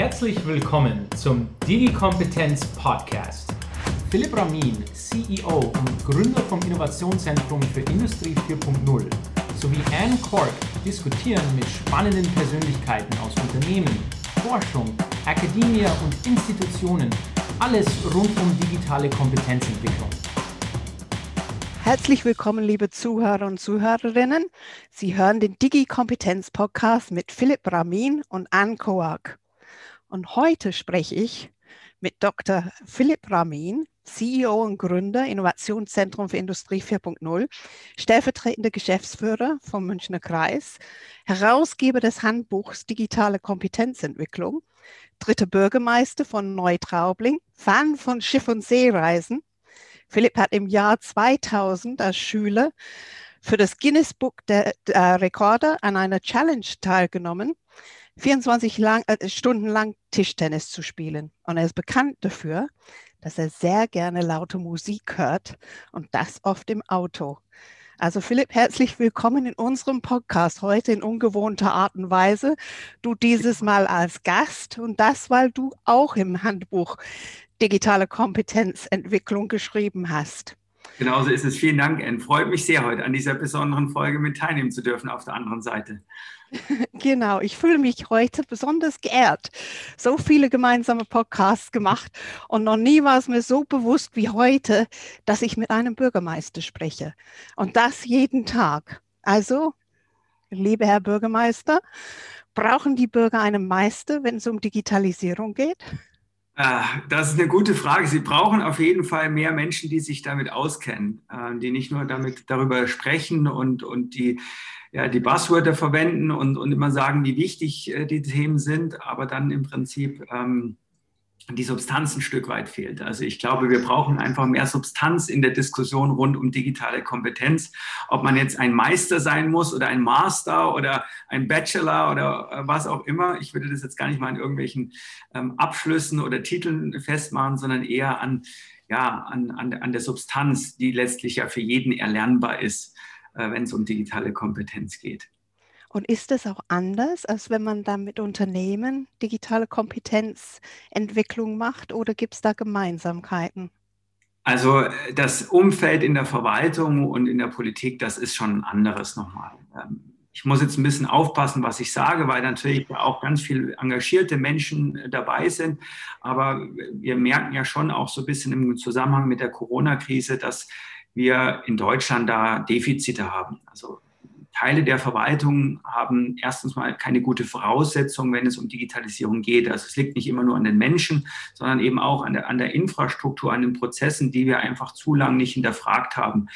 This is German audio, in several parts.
Herzlich willkommen zum Digi-Kompetenz Podcast. Philipp Ramin, CEO und Gründer vom Innovationszentrum für Industrie 4.0 sowie Anne Cork diskutieren mit spannenden Persönlichkeiten aus Unternehmen, Forschung, Akademie und Institutionen alles rund um digitale Kompetenzentwicklung. Herzlich willkommen, liebe Zuhörer und Zuhörerinnen. Sie hören den Digi-Kompetenz-Podcast mit Philipp Ramin und Anne Koak. Und heute spreche ich mit Dr. Philipp Ramin, CEO und Gründer Innovationszentrum für Industrie 4.0, stellvertretender Geschäftsführer vom Münchner Kreis, Herausgeber des Handbuchs Digitale Kompetenzentwicklung, dritter Bürgermeister von Neutraubling, Fan von Schiff- und Seereisen. Philipp hat im Jahr 2000 als Schüler für das Guinness Book der, der Rekorde an einer Challenge teilgenommen 24 lang, äh, Stunden lang Tischtennis zu spielen. Und er ist bekannt dafür, dass er sehr gerne laute Musik hört und das oft im Auto. Also Philipp, herzlich willkommen in unserem Podcast heute in ungewohnter Art und Weise. Du dieses Mal als Gast und das, weil du auch im Handbuch digitale Kompetenzentwicklung geschrieben hast. Genauso ist es. Vielen Dank, Anne. Freut mich sehr, heute an dieser besonderen Folge mit teilnehmen zu dürfen auf der anderen Seite. Genau, ich fühle mich heute besonders geehrt. So viele gemeinsame Podcasts gemacht und noch nie war es mir so bewusst wie heute, dass ich mit einem Bürgermeister spreche. Und das jeden Tag. Also, liebe Herr Bürgermeister, brauchen die Bürger einen Meister, wenn es um Digitalisierung geht? Ah, das ist eine gute Frage. Sie brauchen auf jeden Fall mehr Menschen, die sich damit auskennen, äh, die nicht nur damit darüber sprechen und, und die ja, die Buzzwörter verwenden und, und immer sagen, wie wichtig äh, die Themen sind, aber dann im Prinzip ähm, die Substanz ein Stück weit fehlt. Also ich glaube, wir brauchen einfach mehr Substanz in der Diskussion rund um digitale Kompetenz. Ob man jetzt ein Meister sein muss oder ein Master oder ein Bachelor oder äh, was auch immer. Ich würde das jetzt gar nicht mal an irgendwelchen ähm, Abschlüssen oder Titeln festmachen, sondern eher an, ja, an, an, an der Substanz, die letztlich ja für jeden erlernbar ist. Äh, wenn es um digitale Kompetenz geht. Und ist es auch anders, als wenn man dann mit Unternehmen digitale Kompetenzentwicklung macht oder gibt es da Gemeinsamkeiten? Also das Umfeld in der Verwaltung und in der Politik, das ist schon ein anderes nochmal. Ähm, ich muss jetzt ein bisschen aufpassen, was ich sage, weil natürlich auch ganz viele engagierte Menschen äh, dabei sind. Aber wir merken ja schon auch so ein bisschen im Zusammenhang mit der Corona-Krise, dass wir in Deutschland da Defizite haben. Also Teile der Verwaltung haben erstens mal keine gute Voraussetzung, wenn es um Digitalisierung geht. Also es liegt nicht immer nur an den Menschen, sondern eben auch an der, an der Infrastruktur, an den Prozessen, die wir einfach zu lange nicht hinterfragt haben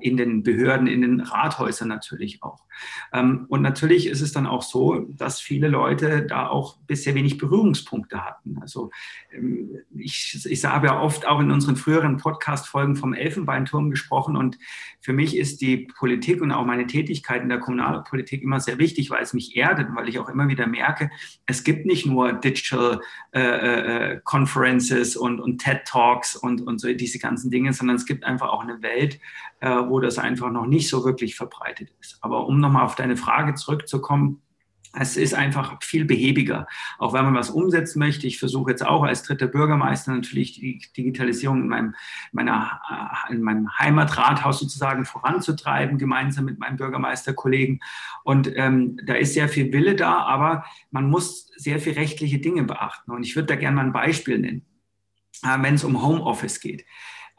in den Behörden, in den Rathäusern natürlich auch. Ähm, und natürlich ist es dann auch so, dass viele Leute da auch bisher wenig Berührungspunkte hatten. Also ähm, ich, ich habe ja oft auch in unseren früheren Podcast-Folgen vom Elfenbeinturm gesprochen und für mich ist die Politik und auch meine Tätigkeit in der Kommunalpolitik immer sehr wichtig, weil es mich erdet, weil ich auch immer wieder merke, es gibt nicht nur Digital äh, äh, Conferences und, und TED Talks und, und so diese ganzen Dinge, sondern es gibt einfach auch eine Welt, äh, wo das einfach noch nicht so wirklich verbreitet ist. Aber um nochmal auf deine Frage zurückzukommen, es ist einfach viel behäbiger. Auch wenn man was umsetzen möchte. Ich versuche jetzt auch als dritter Bürgermeister natürlich die Digitalisierung in meinem, meiner, äh, in meinem Heimatrathaus sozusagen voranzutreiben, gemeinsam mit meinen Bürgermeisterkollegen. Und ähm, da ist sehr viel Wille da, aber man muss sehr viel rechtliche Dinge beachten. Und ich würde da gerne mal ein Beispiel nennen, äh, wenn es um Homeoffice geht.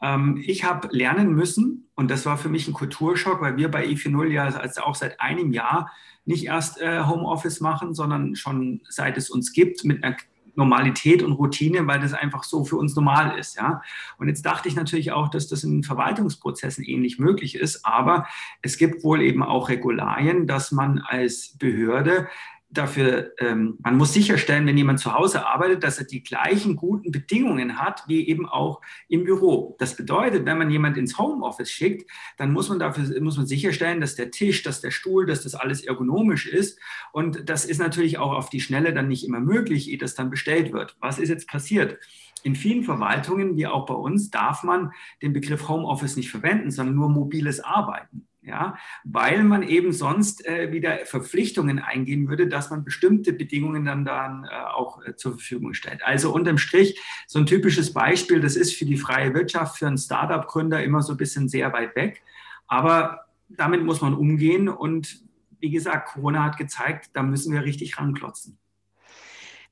Ähm, ich habe lernen müssen, und das war für mich ein Kulturschock, weil wir bei E40 ja also auch seit einem Jahr nicht erst äh, Homeoffice machen, sondern schon seit es uns gibt mit einer Normalität und Routine, weil das einfach so für uns normal ist. Ja? Und jetzt dachte ich natürlich auch, dass das in Verwaltungsprozessen ähnlich möglich ist, aber es gibt wohl eben auch Regularien, dass man als Behörde dafür, ähm, man muss sicherstellen, wenn jemand zu Hause arbeitet, dass er die gleichen guten Bedingungen hat wie eben auch im Büro. Das bedeutet, wenn man jemand ins Homeoffice schickt, dann muss man dafür muss man sicherstellen, dass der Tisch, dass der Stuhl, dass das alles ergonomisch ist. Und das ist natürlich auch auf die Schnelle dann nicht immer möglich, ehe das dann bestellt wird. Was ist jetzt passiert? In vielen Verwaltungen, wie auch bei uns, darf man den Begriff Homeoffice nicht verwenden, sondern nur mobiles Arbeiten. Ja, weil man eben sonst äh, wieder Verpflichtungen eingehen würde, dass man bestimmte Bedingungen dann, dann äh, auch äh, zur Verfügung stellt. Also unterm Strich so ein typisches Beispiel, das ist für die freie Wirtschaft, für einen Startup-Gründer immer so ein bisschen sehr weit weg, aber damit muss man umgehen und wie gesagt, Corona hat gezeigt, da müssen wir richtig ranklotzen.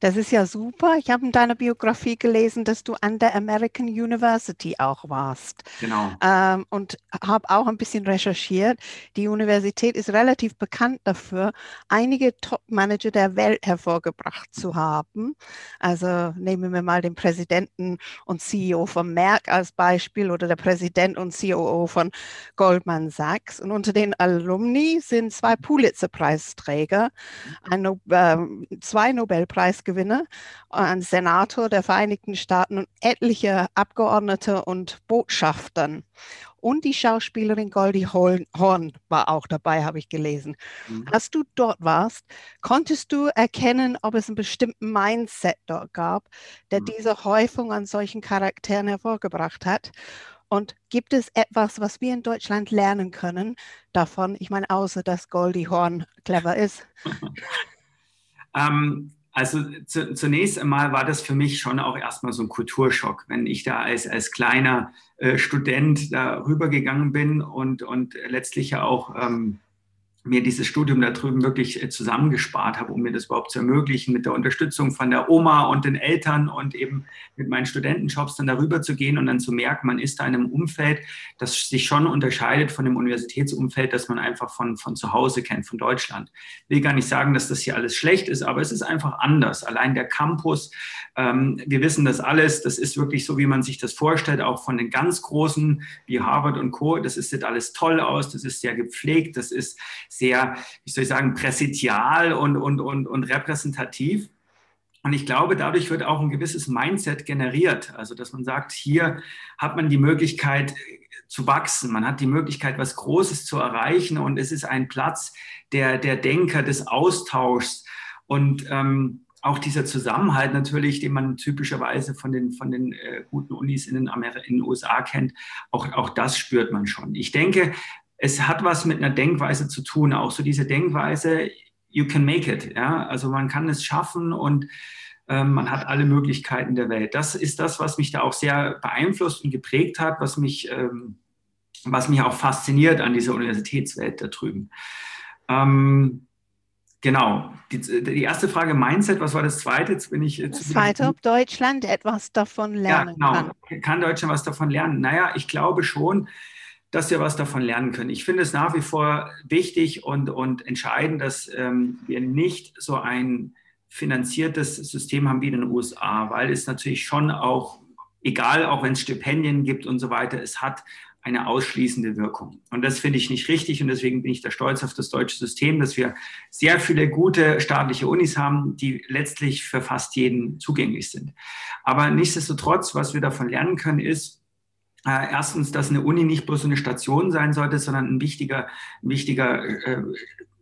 Das ist ja super. Ich habe in deiner Biografie gelesen, dass du an der American University auch warst. Genau. Ähm, und habe auch ein bisschen recherchiert. Die Universität ist relativ bekannt dafür, einige Top-Manager der Welt hervorgebracht zu haben. Also nehmen wir mal den Präsidenten und CEO von Merck als Beispiel oder der Präsident und COO von Goldman Sachs. Und unter den Alumni sind zwei Pulitzer-Preisträger, ein, äh, zwei Nobelpreis Gewinner, ein Senator der Vereinigten Staaten und etliche Abgeordnete und Botschaftern. Und die Schauspielerin Goldie Horn war auch dabei, habe ich gelesen. Mhm. Als du dort warst, konntest du erkennen, ob es einen bestimmten Mindset dort gab, der mhm. diese Häufung an solchen Charakteren hervorgebracht hat? Und gibt es etwas, was wir in Deutschland lernen können davon? Ich meine, außer dass Goldie Horn clever ist. ähm, also zu, zunächst einmal war das für mich schon auch erstmal so ein Kulturschock, wenn ich da als, als kleiner äh, Student da rübergegangen bin und, und letztlich ja auch ähm, mir dieses Studium da drüben wirklich äh, zusammengespart habe, um mir das überhaupt zu ermöglichen, mit der Unterstützung von der Oma und den Eltern und eben mit meinen Studentenjobs dann darüber zu gehen und dann zu merken, man ist da in einem Umfeld, das sich schon unterscheidet von dem Universitätsumfeld, das man einfach von, von zu Hause kennt, von Deutschland. Ich will gar nicht sagen, dass das hier alles schlecht ist, aber es ist einfach anders. Allein der Campus, ähm, wir wissen das alles, das ist wirklich so, wie man sich das vorstellt, auch von den ganz Großen wie Harvard und Co. Das sieht alles toll aus, das ist sehr gepflegt, das ist sehr, wie soll ich sagen, präsidial und, und, und, und repräsentativ. Und ich glaube, dadurch wird auch ein gewisses Mindset generiert. Also, dass man sagt, hier hat man die Möglichkeit zu wachsen, man hat die Möglichkeit, was Großes zu erreichen und es ist ein Platz der, der Denker, des Austauschs und ähm, auch dieser Zusammenhalt natürlich, den man typischerweise von den, von den äh, guten Unis in den, Amer in den USA kennt, auch, auch das spürt man schon. Ich denke, es hat was mit einer Denkweise zu tun, auch so diese Denkweise, you can make it, ja, also man kann es schaffen und ähm, man hat alle Möglichkeiten der Welt. Das ist das, was mich da auch sehr beeinflusst und geprägt hat, was mich, ähm, was mich auch fasziniert an dieser Universitätswelt da drüben. Ähm, genau. Die, die, erste Frage Mindset, was war das zweite? Jetzt bin ich. Das zweite, ob Deutschland etwas davon lernen ja, genau. kann. Kann Deutschland was davon lernen? Naja, ich glaube schon, dass wir was davon lernen können. Ich finde es nach wie vor wichtig und, und entscheidend, dass ähm, wir nicht so ein finanziertes System haben wie in den USA, weil es natürlich schon auch, egal, auch wenn es Stipendien gibt und so weiter, es hat eine ausschließende Wirkung. Und das finde ich nicht richtig und deswegen bin ich da stolz auf das deutsche System, dass wir sehr viele gute staatliche Unis haben, die letztlich für fast jeden zugänglich sind. Aber nichtsdestotrotz, was wir davon lernen können, ist, äh, erstens, dass eine Uni nicht bloß eine Station sein sollte, sondern ein wichtiger, ein wichtiger, äh,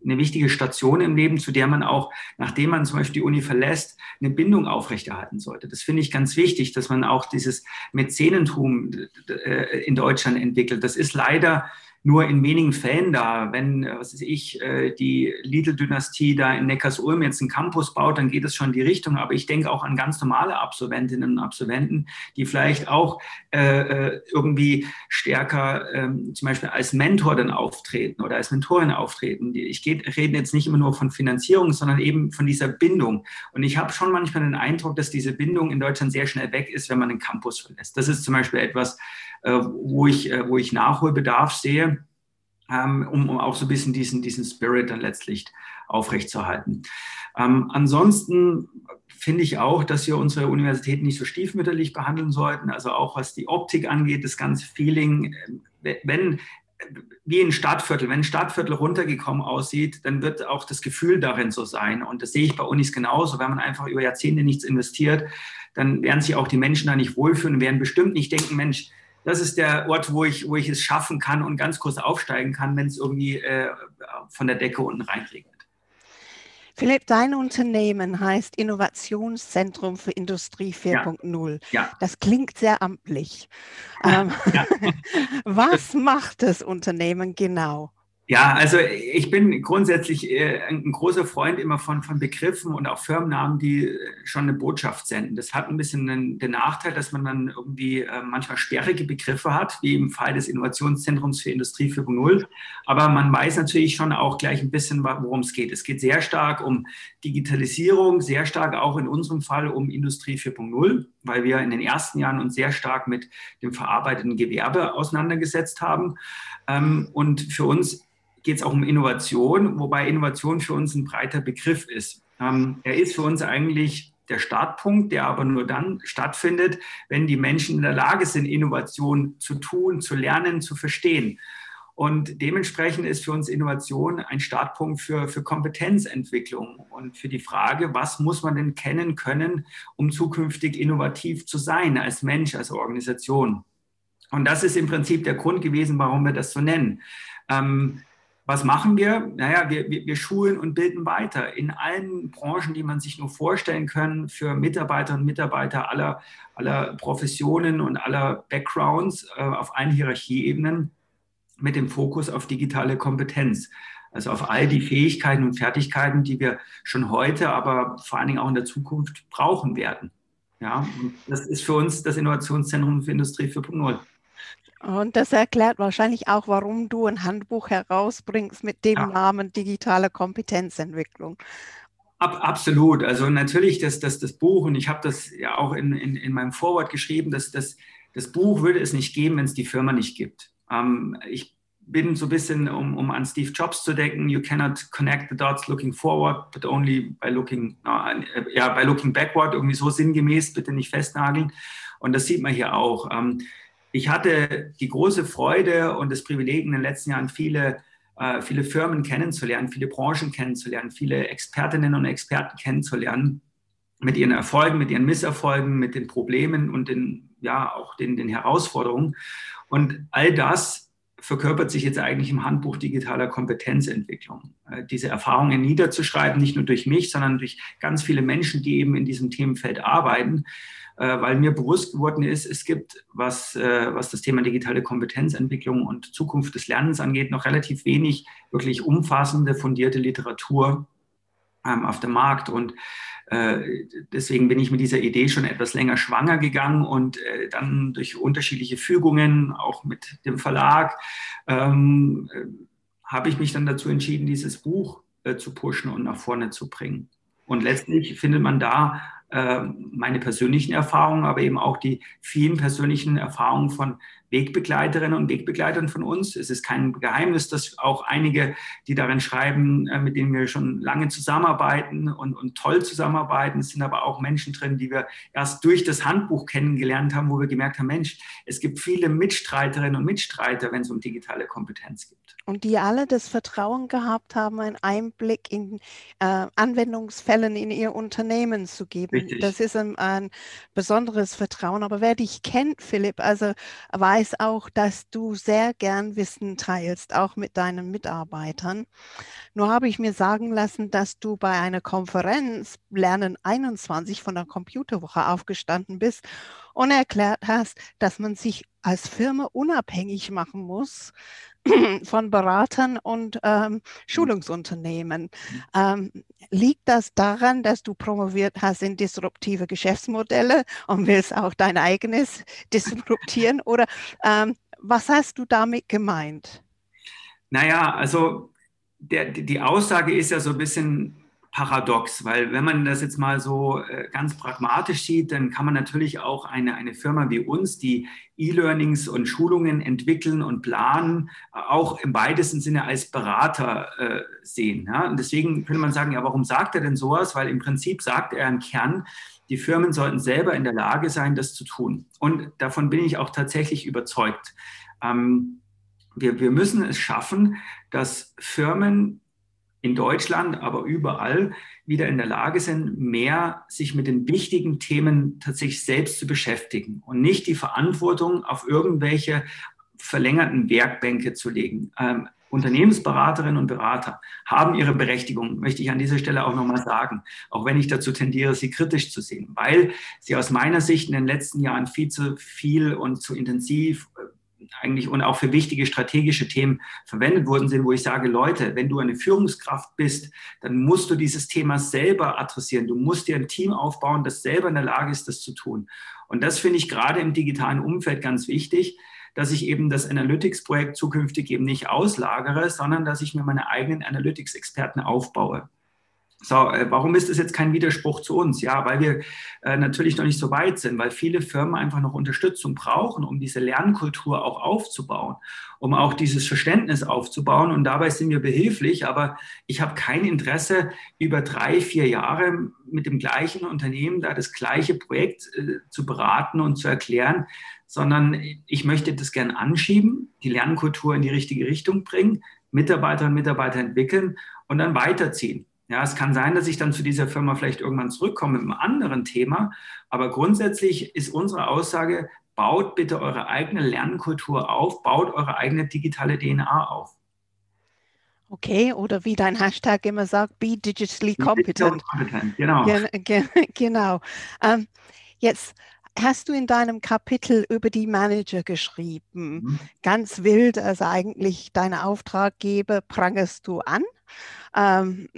eine wichtige Station im Leben, zu der man auch, nachdem man zum Beispiel die Uni verlässt, eine Bindung aufrechterhalten sollte. Das finde ich ganz wichtig, dass man auch dieses Mäzenentum äh, in Deutschland entwickelt. Das ist leider nur in wenigen Fällen da. Wenn, äh, was weiß ich, äh, die Lidl-Dynastie da in Neckarsulm jetzt einen Campus baut, dann geht es schon in die Richtung. Aber ich denke auch an ganz normale Absolventinnen und Absolventen, die vielleicht auch äh, äh irgendwie stärker ähm, zum Beispiel als Mentor dann auftreten oder als Mentorin auftreten. Ich rede jetzt nicht immer nur von Finanzierung, sondern eben von dieser Bindung. Und ich habe schon manchmal den Eindruck, dass diese Bindung in Deutschland sehr schnell weg ist, wenn man den Campus verlässt. Das ist zum Beispiel etwas, wo, ich, äh, wo ich Nachholbedarf sehe, ähm, um, um auch so ein bisschen diesen, diesen Spirit dann letztlich aufrechtzuerhalten. Ähm, ansonsten finde ich auch, dass wir unsere Universitäten nicht so stiefmütterlich behandeln sollten. Also auch was die Optik angeht, das ganze Feeling. Äh, wenn wie ein Stadtviertel, wenn ein Stadtviertel runtergekommen aussieht, dann wird auch das Gefühl darin so sein. Und das sehe ich bei Unis genauso. Wenn man einfach über Jahrzehnte nichts investiert, dann werden sich auch die Menschen da nicht wohlfühlen und werden bestimmt nicht denken, Mensch, das ist der Ort, wo ich, wo ich es schaffen kann und ganz kurz aufsteigen kann, wenn es irgendwie äh, von der Decke unten reinregnet. Philipp, dein Unternehmen heißt Innovationszentrum für Industrie 4.0. Ja. ja. Das klingt sehr amtlich. Ähm, ja. Was macht das Unternehmen genau? Ja, also ich bin grundsätzlich äh, ein großer Freund immer von, von Begriffen und auch Firmennamen, die äh, schon eine Botschaft senden. Das hat ein bisschen den, den Nachteil, dass man dann irgendwie äh, manchmal sperrige Begriffe hat, wie im Fall des Innovationszentrums für Industrie 4.0. Aber man weiß natürlich schon auch gleich ein bisschen, worum es geht. Es geht sehr stark um Digitalisierung, sehr stark auch in unserem Fall um Industrie 4.0, weil wir in den ersten Jahren uns sehr stark mit dem verarbeitenden Gewerbe auseinandergesetzt haben. Ähm, und für uns geht es auch um Innovation, wobei Innovation für uns ein breiter Begriff ist. Ähm, er ist für uns eigentlich der Startpunkt, der aber nur dann stattfindet, wenn die Menschen in der Lage sind, Innovation zu tun, zu lernen, zu verstehen. Und dementsprechend ist für uns Innovation ein Startpunkt für, für Kompetenzentwicklung und für die Frage, was muss man denn kennen können, um zukünftig innovativ zu sein als Mensch, als Organisation. Und das ist im Prinzip der Grund gewesen, warum wir das so nennen. Ähm, was machen wir? Naja, wir, wir, wir schulen und bilden weiter in allen Branchen, die man sich nur vorstellen kann, für Mitarbeiterinnen und Mitarbeiter aller, aller Professionen und aller Backgrounds äh, auf allen Hierarchieebenen mit dem Fokus auf digitale Kompetenz. Also auf all die Fähigkeiten und Fertigkeiten, die wir schon heute, aber vor allen Dingen auch in der Zukunft brauchen werden. Ja, das ist für uns das Innovationszentrum für Industrie 4.0. Und das erklärt wahrscheinlich auch, warum du ein Handbuch herausbringst mit dem ja. Namen digitale Kompetenzentwicklung. Ab, absolut. Also natürlich das, das, das Buch, und ich habe das ja auch in, in, in meinem Vorwort geschrieben, dass das, das Buch würde es nicht geben, wenn es die Firma nicht gibt. Ähm, ich bin so ein bisschen, um, um an Steve Jobs zu denken, you cannot connect the dots looking forward, but only by looking, uh, ja, by looking backward, irgendwie so sinngemäß, bitte nicht festnageln. Und das sieht man hier auch. Ähm, ich hatte die große Freude und das Privileg in den letzten Jahren viele, äh, viele Firmen kennenzulernen, viele Branchen kennenzulernen, viele Expertinnen und Experten kennenzulernen mit ihren Erfolgen, mit ihren Misserfolgen, mit den Problemen und den, ja, auch den, den Herausforderungen. Und all das verkörpert sich jetzt eigentlich im Handbuch digitaler Kompetenzentwicklung. Äh, diese Erfahrungen niederzuschreiben, nicht nur durch mich, sondern durch ganz viele Menschen, die eben in diesem Themenfeld arbeiten weil mir bewusst geworden ist, es gibt, was, äh, was das Thema digitale Kompetenzentwicklung und Zukunft des Lernens angeht, noch relativ wenig wirklich umfassende, fundierte Literatur ähm, auf dem Markt. Und äh, deswegen bin ich mit dieser Idee schon etwas länger schwanger gegangen und dann durch unterschiedliche Fügungen, auch mit dem Verlag, ähm, habe ich mich dann dazu entschieden, dieses Buch zu pushen und nach vorne zu bringen. Und letztlich findet man da meine persönlichen Erfahrungen, aber eben auch die vielen persönlichen Erfahrungen von Wegbegleiterinnen und Wegbegleitern von uns. Es ist kein Geheimnis, dass auch einige, die darin schreiben, äh, mit denen wir schon lange zusammenarbeiten und, und toll zusammenarbeiten, es sind aber auch Menschen drin, die wir erst durch das Handbuch kennengelernt haben, wo wir gemerkt haben, Mensch, es gibt viele Mitstreiterinnen und Mitstreiter, wenn es um digitale Kompetenz geht. Und die alle das Vertrauen gehabt haben, einen Einblick in äh, Anwendungsfällen in ihr Unternehmen zu geben. Richtig. Das ist ein, ein besonderes Vertrauen. Aber wer dich kennt, Philipp, also weiß, weiß auch, dass du sehr gern Wissen teilst, auch mit deinen Mitarbeitern. Nur habe ich mir sagen lassen, dass du bei einer Konferenz Lernen 21 von der Computerwoche aufgestanden bist und erklärt hast, dass man sich als Firma unabhängig machen muss von Beratern und ähm, Schulungsunternehmen. Ähm, liegt das daran, dass du promoviert hast in disruptive Geschäftsmodelle und willst auch dein eigenes disruptieren? Oder ähm, was hast du damit gemeint? Naja, also der, die Aussage ist ja so ein bisschen paradox, weil wenn man das jetzt mal so äh, ganz pragmatisch sieht, dann kann man natürlich auch eine, eine Firma wie uns, die E-Learnings und Schulungen entwickeln und planen, auch im weitesten Sinne als Berater äh, sehen. Ja? Und deswegen könnte man sagen, ja, warum sagt er denn sowas? Weil im Prinzip sagt er im Kern, die Firmen sollten selber in der Lage sein, das zu tun. Und davon bin ich auch tatsächlich überzeugt. Ähm, wir, wir müssen es schaffen, dass Firmen in Deutschland, aber überall wieder in der Lage sind, mehr sich mit den wichtigen Themen tatsächlich selbst zu beschäftigen und nicht die Verantwortung auf irgendwelche verlängerten Werkbänke zu legen. Ähm, Unternehmensberaterinnen und Berater haben ihre Berechtigung, möchte ich an dieser Stelle auch nochmal sagen, auch wenn ich dazu tendiere, sie kritisch zu sehen, weil sie aus meiner Sicht in den letzten Jahren viel zu viel und zu intensiv eigentlich und auch für wichtige strategische Themen verwendet worden sind, wo ich sage, Leute, wenn du eine Führungskraft bist, dann musst du dieses Thema selber adressieren. Du musst dir ein Team aufbauen, das selber in der Lage ist, das zu tun. Und das finde ich gerade im digitalen Umfeld ganz wichtig, dass ich eben das Analytics-Projekt zukünftig eben nicht auslagere, sondern dass ich mir meine eigenen Analytics-Experten aufbaue. So, äh, warum ist das jetzt kein Widerspruch zu uns? Ja, weil wir äh, natürlich noch nicht so weit sind, weil viele Firmen einfach noch Unterstützung brauchen, um diese Lernkultur auch aufzubauen, um auch dieses Verständnis aufzubauen. Und dabei sind wir behilflich, aber ich habe kein Interesse, über drei, vier Jahre mit dem gleichen Unternehmen da das gleiche Projekt äh, zu beraten und zu erklären, sondern ich möchte das gern anschieben, die Lernkultur in die richtige Richtung bringen, Mitarbeiterinnen und Mitarbeiter entwickeln und dann weiterziehen. Ja, es kann sein, dass ich dann zu dieser Firma vielleicht irgendwann zurückkomme mit einem anderen Thema, aber grundsätzlich ist unsere Aussage, baut bitte eure eigene Lernkultur auf, baut eure eigene digitale DNA auf. Okay, oder wie dein Hashtag immer sagt, be digitally competent. competent genau. Gen genau. Ähm, jetzt hast du in deinem Kapitel über die Manager geschrieben. Mhm. Ganz wild, also eigentlich deine Auftraggeber prangerst du an. Ähm,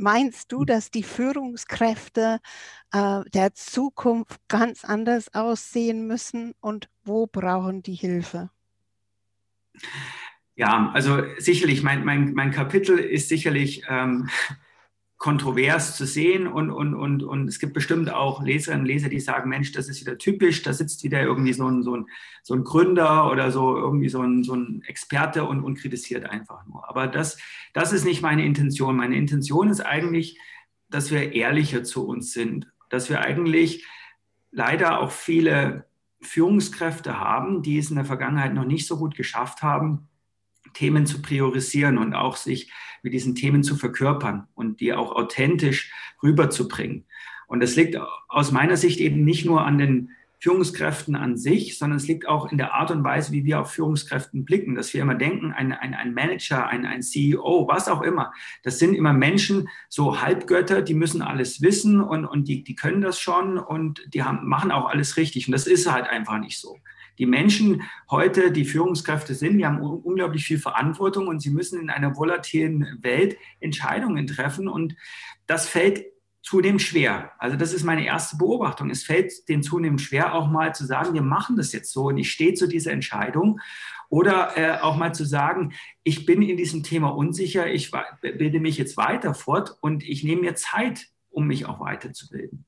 Meinst du, dass die Führungskräfte äh, der Zukunft ganz anders aussehen müssen und wo brauchen die Hilfe? Ja, also sicherlich, mein, mein, mein Kapitel ist sicherlich ähm, kontrovers zu sehen und, und, und, und es gibt bestimmt auch Leserinnen und Leser, die sagen, Mensch, das ist wieder typisch, da sitzt wieder irgendwie so ein, so ein, so ein Gründer oder so irgendwie so ein, so ein Experte und, und kritisiert einfach nur. Aber das, das ist nicht meine Intention. Meine Intention ist eigentlich, dass wir ehrlicher zu uns sind, dass wir eigentlich leider auch viele Führungskräfte haben, die es in der Vergangenheit noch nicht so gut geschafft haben, Themen zu priorisieren und auch sich mit diesen Themen zu verkörpern und die auch authentisch rüberzubringen. Und das liegt aus meiner Sicht eben nicht nur an den Führungskräften an sich, sondern es liegt auch in der Art und Weise, wie wir auf Führungskräften blicken, dass wir immer denken, ein, ein, ein Manager, ein, ein CEO, was auch immer, das sind immer Menschen, so Halbgötter, die müssen alles wissen und, und die, die können das schon und die haben, machen auch alles richtig. Und das ist halt einfach nicht so die Menschen heute, die Führungskräfte sind, die haben unglaublich viel Verantwortung und sie müssen in einer volatilen Welt Entscheidungen treffen und das fällt zunehmend schwer. Also das ist meine erste Beobachtung. Es fällt denen zunehmend schwer, auch mal zu sagen, wir machen das jetzt so und ich stehe zu dieser Entscheidung. Oder äh, auch mal zu sagen, ich bin in diesem Thema unsicher, ich bilde mich jetzt weiter fort und ich nehme mir Zeit, um mich auch weiterzubilden.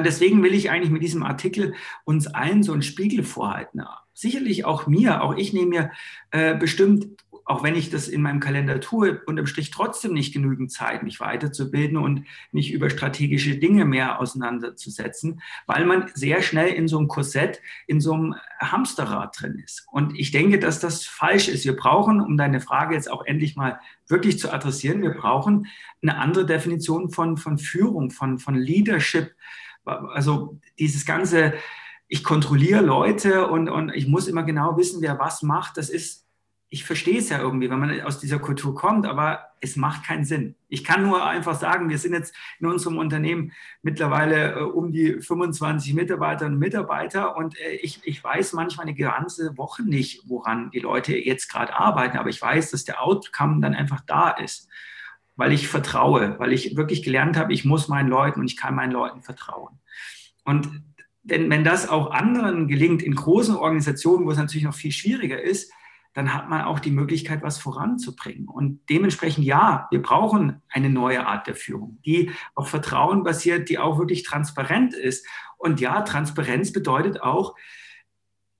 Deswegen will ich eigentlich mit diesem Artikel uns allen so einen Spiegel vorhalten. Sicherlich auch mir, auch ich nehme mir äh, bestimmt, auch wenn ich das in meinem Kalender tue, unterm Strich trotzdem nicht genügend Zeit, mich weiterzubilden und mich über strategische Dinge mehr auseinanderzusetzen, weil man sehr schnell in so einem Korsett, in so einem Hamsterrad drin ist. Und ich denke, dass das falsch ist. Wir brauchen, um deine Frage jetzt auch endlich mal wirklich zu adressieren, wir brauchen eine andere Definition von, von Führung, von, von Leadership also dieses ganze, ich kontrolliere Leute und, und ich muss immer genau wissen, wer was macht, das ist, ich verstehe es ja irgendwie, wenn man aus dieser Kultur kommt, aber es macht keinen Sinn. Ich kann nur einfach sagen, wir sind jetzt in unserem Unternehmen mittlerweile äh, um die 25 Mitarbeiterinnen und Mitarbeiter und äh, ich, ich weiß manchmal eine ganze Woche nicht, woran die Leute jetzt gerade arbeiten, aber ich weiß, dass der Outcome dann einfach da ist weil ich vertraue, weil ich wirklich gelernt habe, ich muss meinen Leuten und ich kann meinen Leuten vertrauen. Und denn wenn das auch anderen gelingt, in großen Organisationen, wo es natürlich noch viel schwieriger ist, dann hat man auch die Möglichkeit, was voranzubringen. Und dementsprechend, ja, wir brauchen eine neue Art der Führung, die auf Vertrauen basiert, die auch wirklich transparent ist. Und ja, Transparenz bedeutet auch,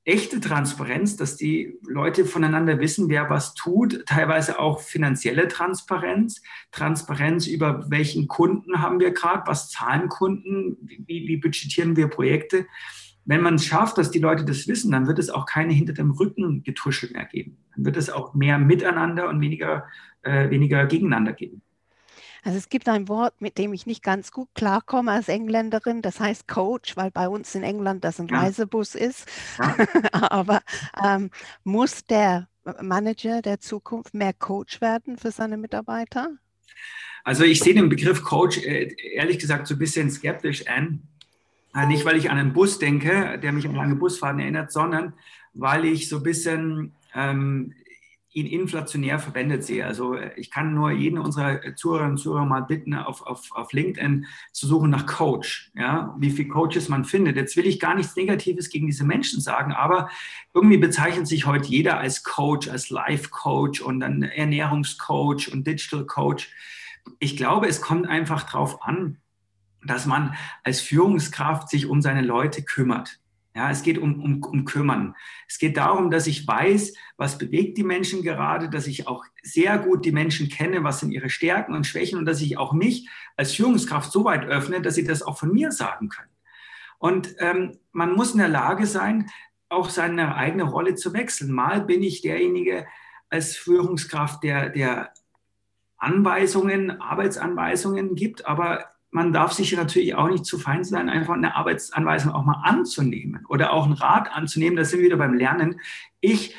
echte Transparenz, dass die Leute voneinander wissen, wer was tut, teilweise auch finanzielle Transparenz, Transparenz über welchen Kunden haben wir gerade, was zahlen Kunden, wie, wie budgetieren wir Projekte. Wenn man es schafft, dass die Leute das wissen, dann wird es auch keine hinter dem Rücken getuschelt mehr geben. Dann wird es auch mehr miteinander und weniger, äh, weniger gegeneinander geben. Also es gibt ein Wort, mit dem ich nicht ganz gut klarkomme als Engländerin, das heißt Coach, weil bei uns in England das ein ja. Reisebus ist. Ja. Aber ähm, muss der Manager der Zukunft mehr Coach werden für seine Mitarbeiter? Also ich sehe den Begriff Coach äh, ehrlich gesagt so ein bisschen skeptisch an, Äh, nicht, weil ich an einen Bus denke, der mich an lange Busfahrten erinnert, sondern weil ich so ein bisschen ähm, ihn inflationär verwendet sehe. Also äh, ich kann nur jeden unserer Zuhörerinnen und Zuhörer mal bitten, auf, auf, auf LinkedIn zu suchen nach Coach, ja, wie viele Coaches man findet. Jetzt will ich gar nichts Negatives gegen diese Menschen sagen, aber irgendwie bezeichnet sich heute jeder als Coach, als Life Coach und dann Ernährungscoach und Digital Coach. Ich glaube, es kommt einfach darauf an, dass man als Führungskraft sich um seine Leute kümmert. Ja, es geht um, um, um Kümmern. Es geht darum, dass ich weiß, was bewegt die Menschen gerade, dass ich auch sehr gut die Menschen kenne, was sind ihre Stärken und Schwächen und dass ich auch mich als Führungskraft so weit öffne, dass sie das auch von mir sagen können. Und ähm, man muss in der Lage sein, auch seine eigene Rolle zu wechseln. Mal bin ich derjenige als Führungskraft, der, der Anweisungen, Arbeitsanweisungen gibt, aber man darf sich natürlich auch nicht zu fein sein, einfach eine Arbeitsanweisung auch mal anzunehmen oder auch einen Rat anzunehmen. Da sind wir wieder beim Lernen. Ich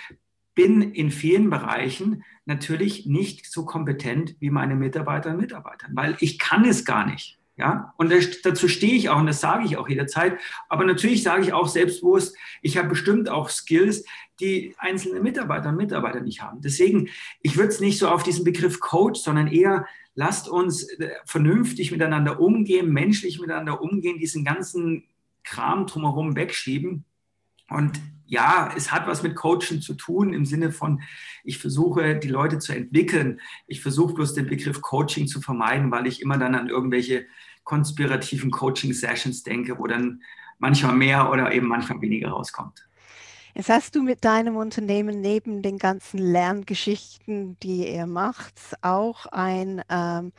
bin in vielen Bereichen natürlich nicht so kompetent wie meine Mitarbeiter und Mitarbeiter, weil ich kann es gar nicht. Ja, und dazu stehe ich auch und das sage ich auch jederzeit. Aber natürlich sage ich auch selbstbewusst, ich habe bestimmt auch Skills, die einzelne Mitarbeiter und Mitarbeiter nicht haben. Deswegen, ich würde es nicht so auf diesen Begriff Coach, sondern eher lasst uns äh, vernünftig miteinander umgehen, menschlich miteinander umgehen, diesen ganzen Kram drumherum wegschieben. Und ja, es hat was mit Coaching zu tun im Sinne von, ich versuche, die Leute zu entwickeln. Ich versuche bloß den Begriff Coaching zu vermeiden, weil ich immer dann an irgendwelche konspirativen Coaching-Sessions denke, wo dann manchmal mehr oder eben manchmal weniger rauskommt. Jetzt hast du mit deinem Unternehmen neben den ganzen Lerngeschichten, die ihr macht, auch ein, ähm,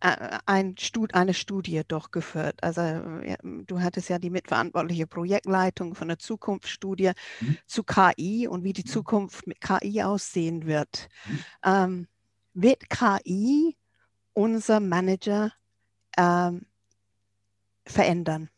äh, ein Stud eine Studie durchgeführt. Also ja, du hattest ja die mitverantwortliche Projektleitung von der Zukunftsstudie mhm. zu KI und wie die Zukunft mit KI aussehen wird. Mhm. Ähm, wird KI unser Manager ähm, verändern?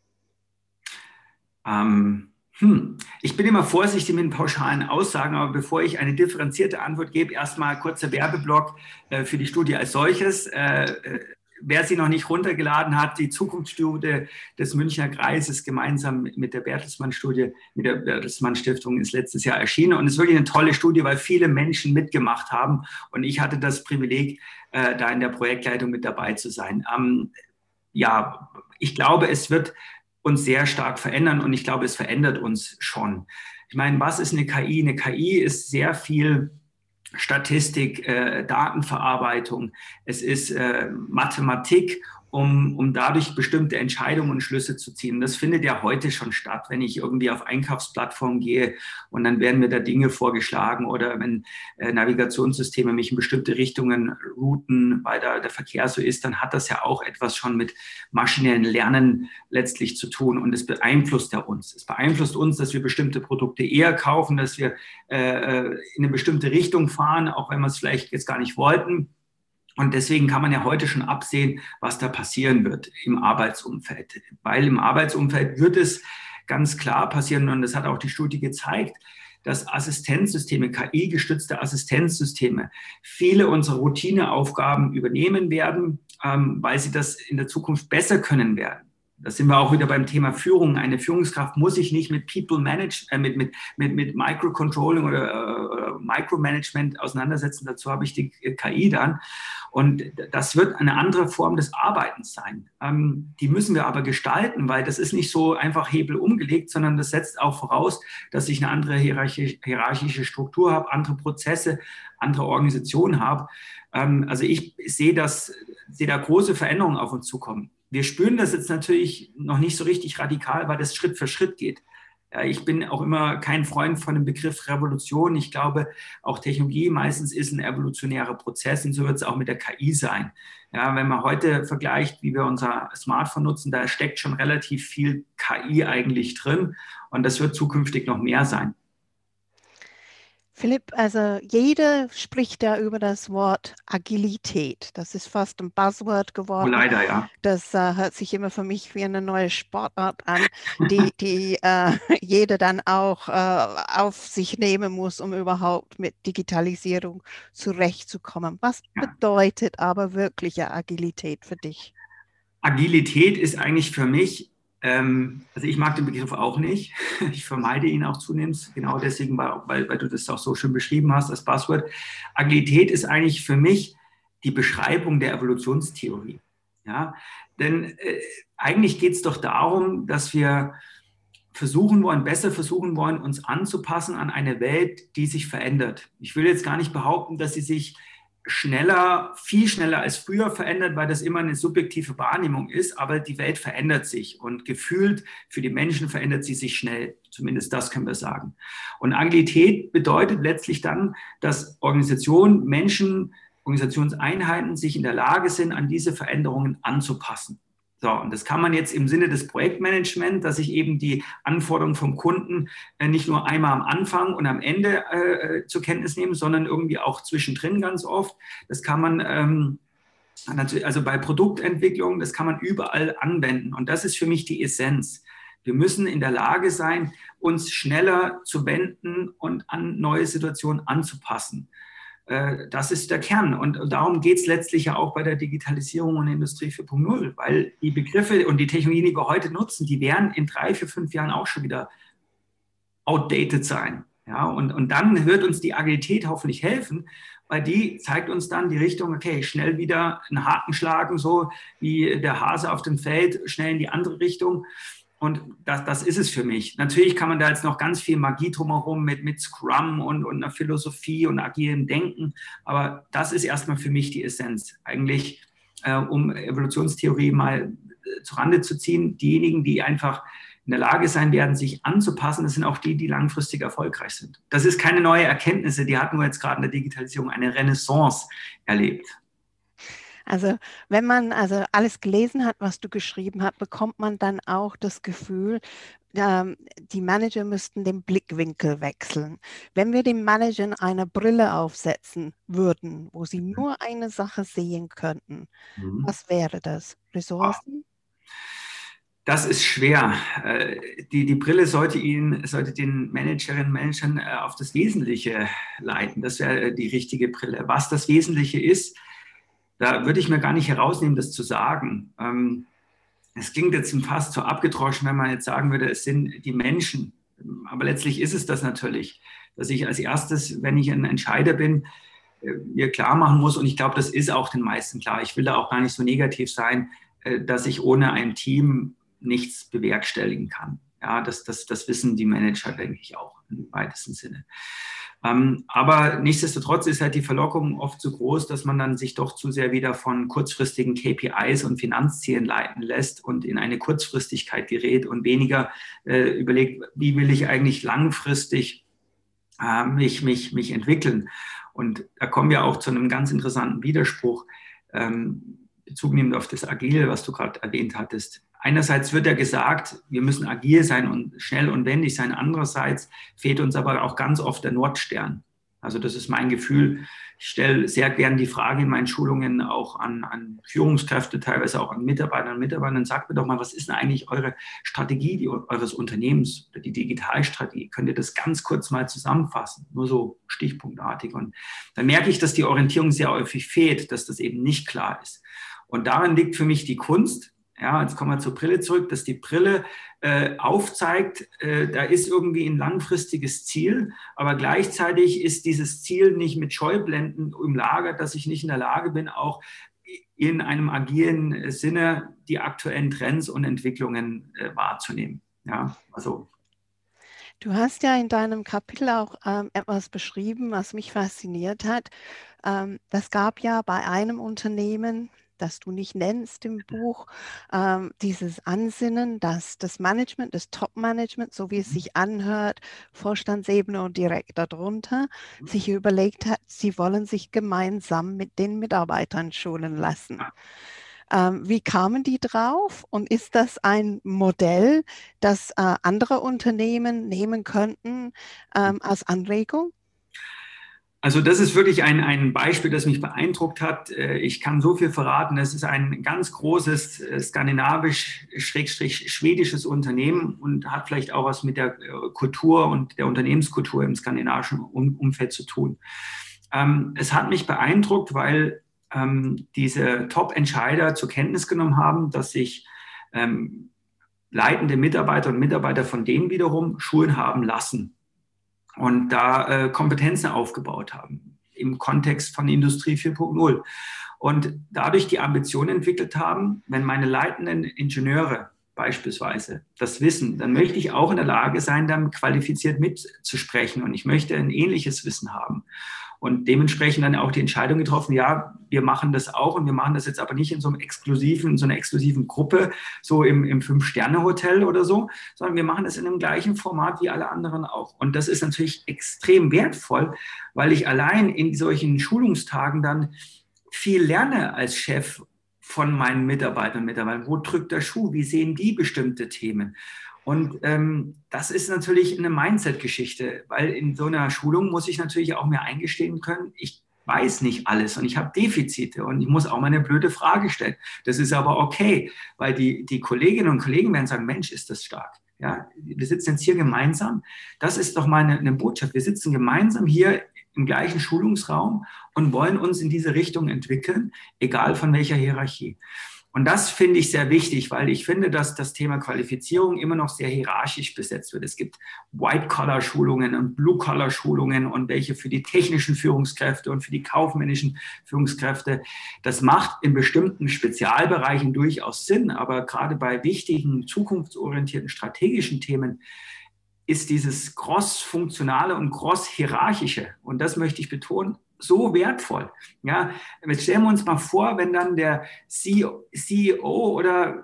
Ähm, hm. Ich bin immer vorsichtig mit pauschalen Aussagen, aber bevor ich eine differenzierte Antwort gebe, erstmal kurzer Werbeblock äh, für die Studie als solches. Äh, äh, wer sie noch nicht runtergeladen hat, die Zukunftsstudie des Münchner Kreises gemeinsam mit der Bertelsmann-Studie, mit der Bertelsmann-Stiftung ist letztes Jahr erschienen und ist wirklich eine tolle Studie, weil viele Menschen mitgemacht haben und ich hatte das Privileg, äh, da in der Projektleitung mit dabei zu sein. Ähm, ja, ich glaube, es wird uns sehr stark verändern und ich glaube, es verändert uns schon. Ich meine, was ist eine KI? Eine KI ist sehr viel Statistik, äh, Datenverarbeitung, es ist äh, Mathematik um, um dadurch bestimmte Entscheidungen und Schlüsse zu ziehen. Das findet ja heute schon statt, wenn ich irgendwie auf Einkaufsplattformen gehe und dann werden mir da Dinge vorgeschlagen oder wenn äh, Navigationssysteme mich in bestimmte Richtungen routen, weil da der Verkehr so ist, dann hat das ja auch etwas schon mit maschinellen Lernen letztlich zu tun und es beeinflusst ja uns. Es beeinflusst uns, dass wir bestimmte Produkte eher kaufen, dass wir äh, äh in eine bestimmte Richtung fahren, auch wenn wir es vielleicht jetzt gar nicht wollten. Und deswegen kann man ja heute schon absehen, was da passieren wird im Arbeitsumfeld. Weil im Arbeitsumfeld wird es ganz klar passieren, und das hat auch die Studie gezeigt, dass Assistenzsysteme, KI-gestützte Assistenzsysteme viele unserer Routineaufgaben übernehmen werden, ähm, weil sie das in der Zukunft besser können werden. Da sind wir auch wieder beim Thema Führung. Eine Führungskraft muss sich nicht mit People Manage, äh, mit, mit, mit, mit Microcontrolling oder äh, Micromanagement auseinandersetzen. Dazu habe ich die KI dann. Und das wird eine andere Form des Arbeitens sein. Ähm, die müssen wir aber gestalten, weil das ist nicht so einfach Hebel umgelegt, sondern das setzt auch voraus, dass ich eine andere hierarchische Struktur habe, andere Prozesse, andere Organisationen habe. Ähm, also ich sehe das, sehe da große Veränderungen auf uns zukommen. Wir spüren das jetzt natürlich noch nicht so richtig radikal, weil das Schritt für Schritt geht. Ich bin auch immer kein Freund von dem Begriff Revolution. Ich glaube, auch Technologie meistens ist ein evolutionärer Prozess und so wird es auch mit der KI sein. Ja, wenn man heute vergleicht, wie wir unser Smartphone nutzen, da steckt schon relativ viel KI eigentlich drin und das wird zukünftig noch mehr sein. Philipp, also jeder spricht ja über das Wort Agilität. Das ist fast ein Buzzword geworden. Oh, leider, ja. Das äh, hört sich immer für mich wie eine neue Sportart an, die, die äh, jeder dann auch äh, auf sich nehmen muss, um überhaupt mit Digitalisierung zurechtzukommen. Was ja. bedeutet aber wirkliche Agilität für dich? Agilität ist eigentlich für mich also ich mag den Begriff auch nicht. Ich vermeide ihn auch zunehmend, genau deswegen, weil, weil du das auch so schön beschrieben hast, das Passwort. Agilität ist eigentlich für mich die Beschreibung der Evolutionstheorie. Ja? Denn äh, eigentlich geht es doch darum, dass wir versuchen wollen, besser versuchen wollen, uns anzupassen an eine Welt, die sich verändert. Ich will jetzt gar nicht behaupten, dass sie sich schneller, viel schneller als früher verändert, weil das immer eine subjektive Wahrnehmung ist, aber die Welt verändert sich und gefühlt für die Menschen verändert sie sich schnell. Zumindest das können wir sagen. Und Agilität bedeutet letztlich dann, dass Organisationen, Menschen, Organisationseinheiten sich in der Lage sind, an diese Veränderungen anzupassen. So, und das kann man jetzt im Sinne des Projektmanagements, dass ich eben die Anforderungen vom Kunden äh, nicht nur einmal am Anfang und am Ende äh, zur Kenntnis nehmen, sondern irgendwie auch zwischendrin ganz oft. Das kann man ähm, also bei Produktentwicklung, das kann man überall anwenden. Und das ist für mich die Essenz. Wir müssen in der Lage sein, uns schneller zu wenden und an neue Situationen anzupassen. Äh, das ist der Kern. Und darum geht es letztlich ja auch bei der Digitalisierung und Industrie 4.0, weil die Begriffe und die Technologien, die wir heute nutzen, die werden in drei, vier, fünf Jahren auch schon wieder outdated sein. Ja, und, und dann wird uns die Agilität hoffentlich helfen, weil die zeigt uns dann die Richtung, okay, schnell wieder einen Haken schlagen, so wie der Hase auf dem Feld, schnell in die andere Richtung. Und das, das ist es für mich. Natürlich kann man da jetzt noch ganz viel Magie drumherum mit, mit Scrum und, und einer Philosophie und agilem Denken. Aber das ist erstmal für mich die Essenz. Eigentlich, äh, um Evolutionstheorie mal äh, zu Rande zu ziehen, diejenigen, die einfach in der Lage sein werden, sich anzupassen, das sind auch die, die langfristig erfolgreich sind. Das ist keine neue Erkenntnisse, die hat nur jetzt gerade in der Digitalisierung eine Renaissance erlebt. Also wenn man also alles gelesen hat, was du geschrieben hast, bekommt man dann auch das Gefühl, ähm, die Manager müssten den Blickwinkel wechseln. Wenn wir dem Manager eine Brille aufsetzen würden, wo sie mhm. nur eine Sache sehen könnten, mhm. was wäre das? Ressourcen? Das ist schwer. Äh, die, die Brille sollte, ihn, sollte den Managerinnen und Managern äh, auf das Wesentliche leiten. Das wäre die richtige Brille. Was das Wesentliche ist, da würde ich mir gar nicht herausnehmen, das zu sagen. Ähm, es klingt jetzt fast so abgedroschen, wenn man jetzt sagen würde, es sind die Menschen. Aber letztlich ist es das natürlich, dass ich als erstes, wenn ich ein Entscheider bin, äh, mir klar machen muss, und ich glaube, das ist auch den meisten klar, ich will da auch gar nicht so negativ sein, äh, dass ich ohne ein Team nichts bewerkstelligen kann. Ja, das, das, das wissen die Manager, denke ich, auch im weitesten Sinne. Ähm, aber nichtsdestotrotz ist halt die Verlockung oft so groß, dass man dann sich doch zu sehr wieder von kurzfristigen KPIs und Finanzzielen leiten lässt und in eine Kurzfristigkeit gerät und weniger äh, überlegt, wie will ich eigentlich langfristig äh, mich, mich, mich entwickeln. Und da kommen wir auch zu einem ganz interessanten Widerspruch, ähm, Bezug nehmend auf das Agile, was du gerade erwähnt hattest einerseits wird ja gesagt, wir müssen agil sein und schnell und wendig sein. Andererseits fehlt uns aber auch ganz oft der Nordstern. Also das ist mein Gefühl. Ich stelle sehr gern die Frage in meinen Schulungen auch an, an Führungskräfte, teilweise auch an Mitarbeiter und Mitarbeitern. Sagt mir doch mal, was ist denn eigentlich eure Strategie die, eures Unternehmens oder die Digitalstrategie? Könnt ihr das ganz kurz mal zusammenfassen? Nur so stichpunktartig. Und dann merke ich, dass die Orientierung sehr häufig fehlt, dass das eben nicht klar ist. Und darin liegt für mich die Kunst, ja, jetzt kommen wir zur Brille zurück, dass die Brille äh, aufzeigt, äh, da ist irgendwie ein langfristiges Ziel, aber gleichzeitig ist dieses Ziel nicht mit Scheublenden im Lager, dass ich nicht in der Lage bin, auch in einem agilen Sinne die aktuellen Trends und Entwicklungen äh, wahrzunehmen. Ja, also Du hast ja in deinem Kapitel auch ähm, etwas beschrieben, was mich fasziniert hat. Ähm, das gab ja bei einem Unternehmen, das du nicht nennst im Buch, ähm, dieses Ansinnen, dass das Management, das Top-Management, so wie es mhm. sich anhört, Vorstandsebene und direkt darunter, mhm. sich überlegt hat, sie wollen sich gemeinsam mit den Mitarbeitern schulen lassen. Ähm, wie kamen die drauf und ist das ein Modell, das äh, andere Unternehmen nehmen könnten ähm, als Anregung? Also das ist wirklich ein, ein Beispiel, das mich beeindruckt hat. Äh, ich kann so viel verraten. Es ist ein ganz großes äh, skandinavisch-schwedisches Unternehmen und hat vielleicht auch was mit der äh, Kultur und der Unternehmenskultur im skandinavischen Umfeld zu tun. Ähm, es hat mich beeindruckt, weil ähm, diese Top-Entscheider zur Kenntnis genommen haben, dass sich ähm, leitende Mitarbeiter und Mitarbeiter von denen wiederum Schulen haben lassen und da äh, Kompetenzen aufgebaut haben im Kontext von Industrie 4.0 und dadurch die Ambition entwickelt haben, wenn meine leitenden Ingenieure beispielsweise das wissen, dann möchte ich auch in der Lage sein, dann qualifiziert mitzusprechen. Und ich möchte ein ähnliches Wissen haben und dementsprechend dann auch die Entscheidung getroffen, ja, wir machen das auch und wir machen das jetzt aber nicht in so einem exklusiven, in so einer exklusiven Gruppe, so im, im Fünf-Sterne-Hotel oder so, sondern wir machen das in dem gleichen Format wie alle anderen auch. Und das ist natürlich extrem wertvoll, weil ich allein in solchen Schulungstagen dann viel lerne als Chef von meinen Mitarbeitern und Mitarbeitern. Wo drückt der Schuh? Wie sehen die bestimmte Themen? Und ähm, das ist natürlich eine Mindset-Geschichte, weil in so einer Schulung muss ich natürlich auch mir eingestehen können, ich weiß nicht alles und ich habe Defizite und ich muss auch mal eine blöde Frage stellen. Das ist aber okay, weil die, die Kolleginnen und Kollegen werden sagen, Mensch, ist das stark. Ja, wir sitzen jetzt hier gemeinsam. Das ist doch mal eine, eine Botschaft. Wir sitzen gemeinsam hier im gleichen Schulungsraum und wollen uns in diese Richtung entwickeln, egal von welcher Hierarchie. Und das finde ich sehr wichtig, weil ich finde, dass das Thema Qualifizierung immer noch sehr hierarchisch besetzt wird. Es gibt White-Collar-Schulungen und Blue-Collar-Schulungen und welche für die technischen Führungskräfte und für die kaufmännischen Führungskräfte. Das macht in bestimmten Spezialbereichen durchaus Sinn, aber gerade bei wichtigen, zukunftsorientierten, strategischen Themen ist dieses cross-funktionale und cross-hierarchische, und das möchte ich betonen, so wertvoll. Ja, jetzt stellen wir uns mal vor, wenn dann der CEO oder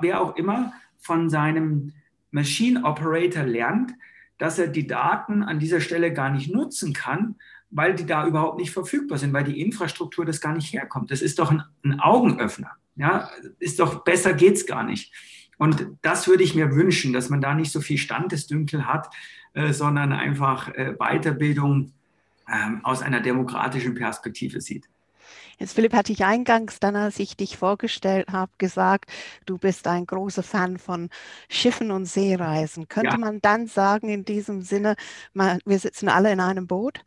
wer auch immer von seinem Machine Operator lernt, dass er die Daten an dieser Stelle gar nicht nutzen kann, weil die da überhaupt nicht verfügbar sind, weil die Infrastruktur das gar nicht herkommt. Das ist doch ein, ein Augenöffner. Ja, ist doch besser geht's gar nicht. Und das würde ich mir wünschen, dass man da nicht so viel Standesdünkel hat, äh, sondern einfach äh, Weiterbildung ähm, aus einer demokratischen Perspektive sieht. Jetzt, Philipp, hatte ich eingangs dann, als ich dich vorgestellt habe, gesagt, du bist ein großer Fan von Schiffen und Seereisen. Könnte ja. man dann sagen, in diesem Sinne, wir sitzen alle in einem Boot?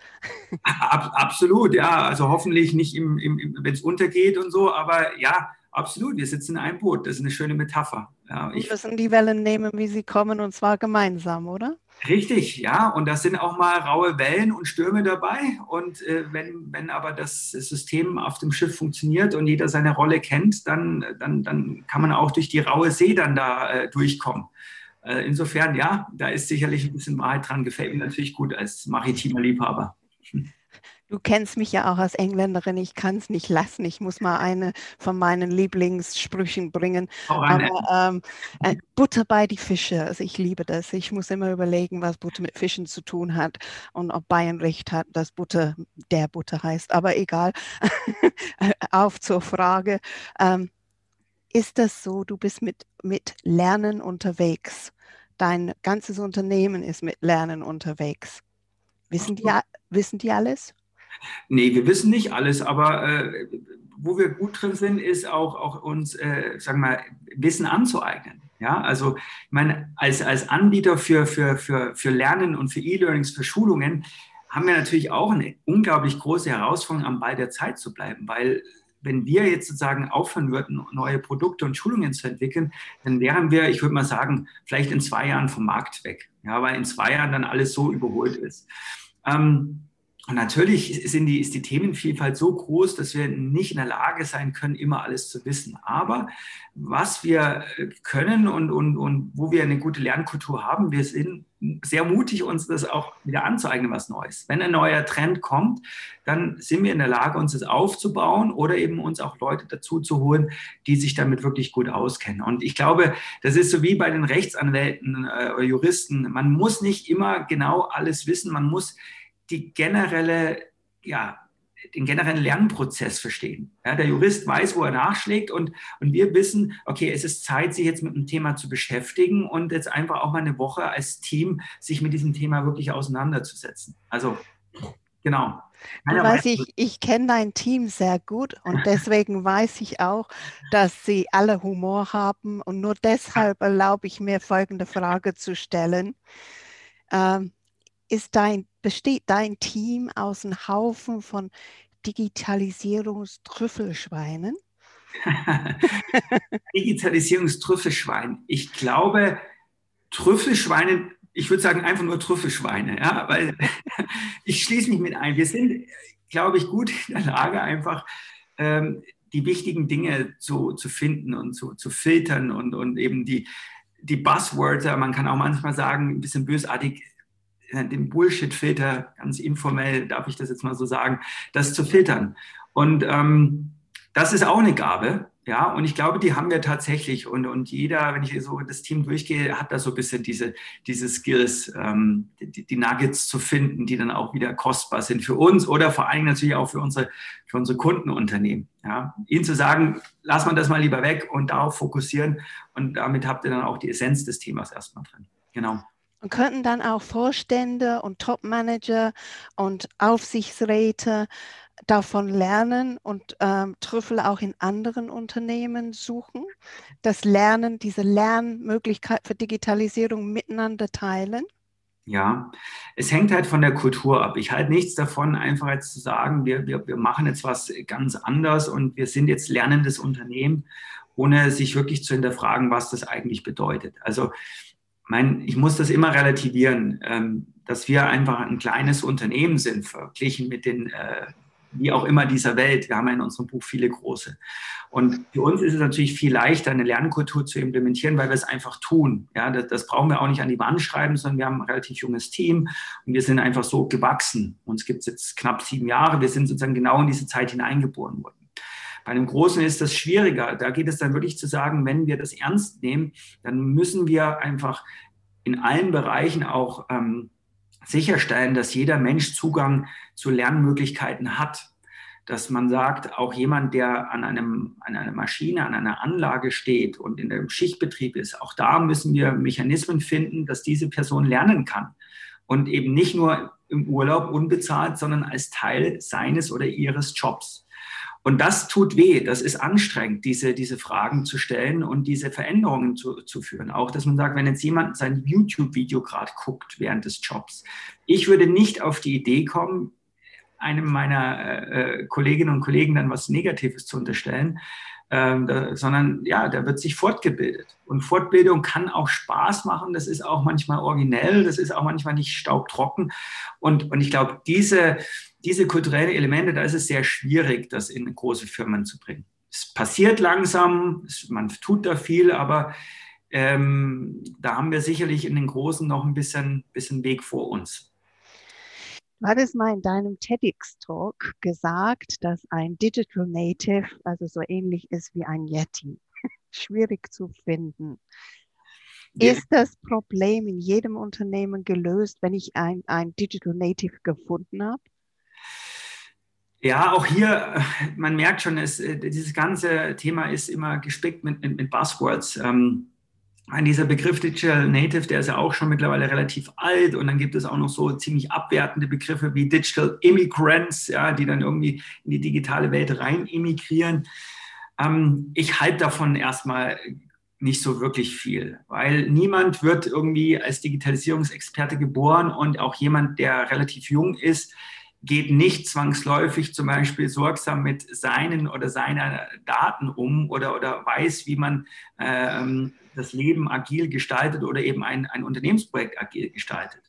Ab, absolut, ja. Also hoffentlich nicht, im, im, wenn es untergeht und so, aber ja, absolut. Wir sitzen in einem Boot. Das ist eine schöne Metapher. Ja, wir müssen die Wellen nehmen, wie sie kommen, und zwar gemeinsam, oder? Richtig, ja. Und da sind auch mal raue Wellen und Stürme dabei. Und äh, wenn, wenn aber das System auf dem Schiff funktioniert und jeder seine Rolle kennt, dann, dann, dann kann man auch durch die raue See dann da äh, durchkommen. Äh, insofern, ja, da ist sicherlich ein bisschen Wahrheit dran. Gefällt mir natürlich gut als maritimer Liebhaber. Du kennst mich ja auch als Engländerin, ich kann es nicht lassen. Ich muss mal eine von meinen Lieblingssprüchen bringen. Aber, ähm, äh, Butter bei die Fische, also ich liebe das. Ich muss immer überlegen, was Butter mit Fischen zu tun hat und ob Bayern recht hat, dass Butter der Butter heißt. Aber egal. Auf zur Frage. Ähm, ist das so, du bist mit, mit Lernen unterwegs? Dein ganzes Unternehmen ist mit Lernen unterwegs. Wissen die, wissen die alles? Nee, wir wissen nicht alles, aber äh, wo wir gut drin sind, ist auch, auch uns, äh, sagen wir Wissen anzueignen. Ja, also ich meine, als, als Anbieter für, für, für, für Lernen und für E-Learnings, für Schulungen, haben wir natürlich auch eine unglaublich große Herausforderung, am Ball der Zeit zu bleiben, weil wenn wir jetzt sozusagen aufhören würden, neue Produkte und Schulungen zu entwickeln, dann wären wir, ich würde mal sagen, vielleicht in zwei Jahren vom Markt weg. Ja, weil in zwei Jahren dann alles so überholt ist. Ähm, und natürlich sind die, ist die Themenvielfalt so groß, dass wir nicht in der Lage sein können, immer alles zu wissen. Aber was wir können und, und, und wo wir eine gute Lernkultur haben, wir sind sehr mutig, uns das auch wieder anzueignen, was Neues. Wenn ein neuer Trend kommt, dann sind wir in der Lage, uns das aufzubauen oder eben uns auch Leute dazu zu holen, die sich damit wirklich gut auskennen. Und ich glaube, das ist so wie bei den Rechtsanwälten äh, oder Juristen. Man muss nicht immer genau alles wissen. Man muss die generelle, ja, den generellen Lernprozess verstehen. Ja, der Jurist weiß, wo er nachschlägt und, und wir wissen, okay, es ist Zeit, sich jetzt mit dem Thema zu beschäftigen und jetzt einfach auch mal eine Woche als Team sich mit diesem Thema wirklich auseinanderzusetzen. Also, genau. Du weißt, ich, ich kenne dein Team sehr gut und deswegen weiß ich auch, dass sie alle Humor haben und nur deshalb erlaube ich mir folgende Frage zu stellen. Ähm, ist dein, besteht dein Team aus einem Haufen von Digitalisierungstrüffelschweinen? Digitalisierungstrüffelschwein. Ich glaube, Trüffelschweine, ich würde sagen einfach nur Trüffelschweine, ja, weil ich schließe mich mit ein. Wir sind, glaube ich, gut in der Lage, einfach ähm, die wichtigen Dinge zu, zu finden und zu, zu filtern und, und eben die, die Buzzwörter, man kann auch manchmal sagen, ein bisschen bösartig, den Bullshit-Filter, ganz informell darf ich das jetzt mal so sagen, das zu filtern. Und ähm, das ist auch eine Gabe. Ja, und ich glaube, die haben wir tatsächlich. Und, und jeder, wenn ich so das Team durchgehe, hat da so ein bisschen diese, diese Skills, ähm, die, die, Nuggets zu finden, die dann auch wieder kostbar sind für uns oder vor allem natürlich auch für unsere, für unsere Kundenunternehmen. Ja, ihnen zu sagen, lass man das mal lieber weg und darauf fokussieren. Und damit habt ihr dann auch die Essenz des Themas erstmal drin. Genau. Und könnten dann auch Vorstände und Topmanager und Aufsichtsräte davon lernen und ähm, Trüffel auch in anderen Unternehmen suchen, das Lernen, diese Lernmöglichkeit für Digitalisierung miteinander teilen? Ja, es hängt halt von der Kultur ab. Ich halte nichts davon, einfach jetzt zu sagen, wir, wir, wir machen jetzt was ganz anders und wir sind jetzt lernendes Unternehmen, ohne sich wirklich zu hinterfragen, was das eigentlich bedeutet. Also, mein, ich muss das immer relativieren, ähm, dass wir einfach ein kleines Unternehmen sind, verglichen mit den äh, wie auch immer dieser Welt. Wir haben ja in unserem Buch viele große. Und für uns ist es natürlich viel leichter, eine Lernkultur zu implementieren, weil wir es einfach tun. Ja, das, das, brauchen wir auch nicht an die Wand schreiben, sondern wir haben ein relativ junges Team und wir sind einfach so gewachsen. Uns gibt es jetzt knapp sieben Jahre. Wir sind sozusagen genau in diese Zeit hineingeboren worden. Bei einem Großen ist das schwieriger. Da geht es dann wirklich zu sagen, wenn wir das ernst nehmen, dann müssen wir einfach in allen Bereichen auch ähm, sicherstellen, dass jeder Mensch Zugang zu Lernmöglichkeiten hat. Dass man sagt, auch jemand, der an, einem, an einer Maschine, an einer Anlage steht und in einem Schichtbetrieb ist, auch da müssen wir Mechanismen finden, dass diese Person lernen kann. Und eben nicht nur im Urlaub unbezahlt, sondern als Teil seines oder ihres Jobs. Und das tut weh, das ist anstrengend, diese, diese Fragen zu stellen und diese Veränderungen zu, zu führen. Auch, dass man sagt, wenn jetzt jemand sein YouTube-Video gerade guckt während des Jobs, ich würde nicht auf die Idee kommen, einem meiner äh, äh Kolleginnen und Kollegen dann was Negatives zu unterstellen, ähm, da, sondern ja, da wird sich fortgebildet. Und Fortbildung kann auch Spaß machen, das ist auch manchmal originell, das ist auch manchmal nicht staubtrocken. Und, und ich glaube, diese, diese kulturellen Elemente, da ist es sehr schwierig, das in große Firmen zu bringen. Es passiert langsam, es, man tut da viel, aber ähm, da haben wir sicherlich in den Großen noch ein bisschen, bisschen Weg vor uns. Du hattest mal in deinem TEDx-Talk gesagt, dass ein Digital Native also so ähnlich ist wie ein Yeti. Schwierig zu finden. Ja. Ist das Problem in jedem Unternehmen gelöst, wenn ich ein, ein Digital Native gefunden habe? Ja, auch hier, man merkt schon, es, äh, dieses ganze Thema ist immer gespickt mit, mit, mit Buzzwords. Ähm, dieser Begriff Digital Native, der ist ja auch schon mittlerweile relativ alt und dann gibt es auch noch so ziemlich abwertende Begriffe wie Digital Immigrants, ja, die dann irgendwie in die digitale Welt rein emigrieren. Ähm, ich halte davon erstmal nicht so wirklich viel, weil niemand wird irgendwie als Digitalisierungsexperte geboren und auch jemand, der relativ jung ist, geht nicht zwangsläufig zum Beispiel sorgsam mit seinen oder seiner Daten um oder, oder weiß, wie man ähm, das Leben agil gestaltet oder eben ein, ein Unternehmensprojekt agil gestaltet.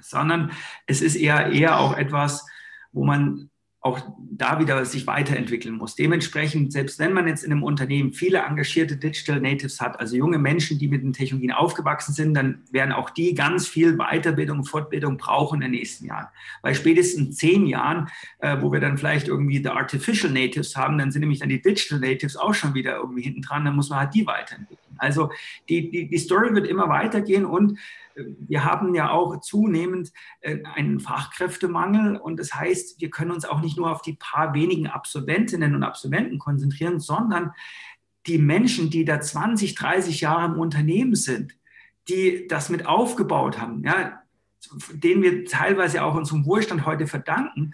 Sondern es ist eher, eher auch etwas, wo man auch da wieder sich weiterentwickeln muss. Dementsprechend, selbst wenn man jetzt in einem Unternehmen viele engagierte Digital Natives hat, also junge Menschen, die mit den Technologien aufgewachsen sind, dann werden auch die ganz viel Weiterbildung und Fortbildung brauchen in den nächsten Jahren. Weil spätestens zehn Jahren, äh, wo wir dann vielleicht irgendwie die Artificial Natives haben, dann sind nämlich dann die Digital Natives auch schon wieder irgendwie hinten dran, dann muss man halt die weiterentwickeln. Also die, die, die Story wird immer weitergehen und wir haben ja auch zunehmend äh, einen Fachkräftemangel und das heißt, wir können uns auch nicht nur auf die paar wenigen Absolventinnen und Absolventen konzentrieren, sondern die Menschen, die da 20, 30 Jahre im Unternehmen sind, die das mit aufgebaut haben, ja, denen wir teilweise auch unserem Wohlstand heute verdanken,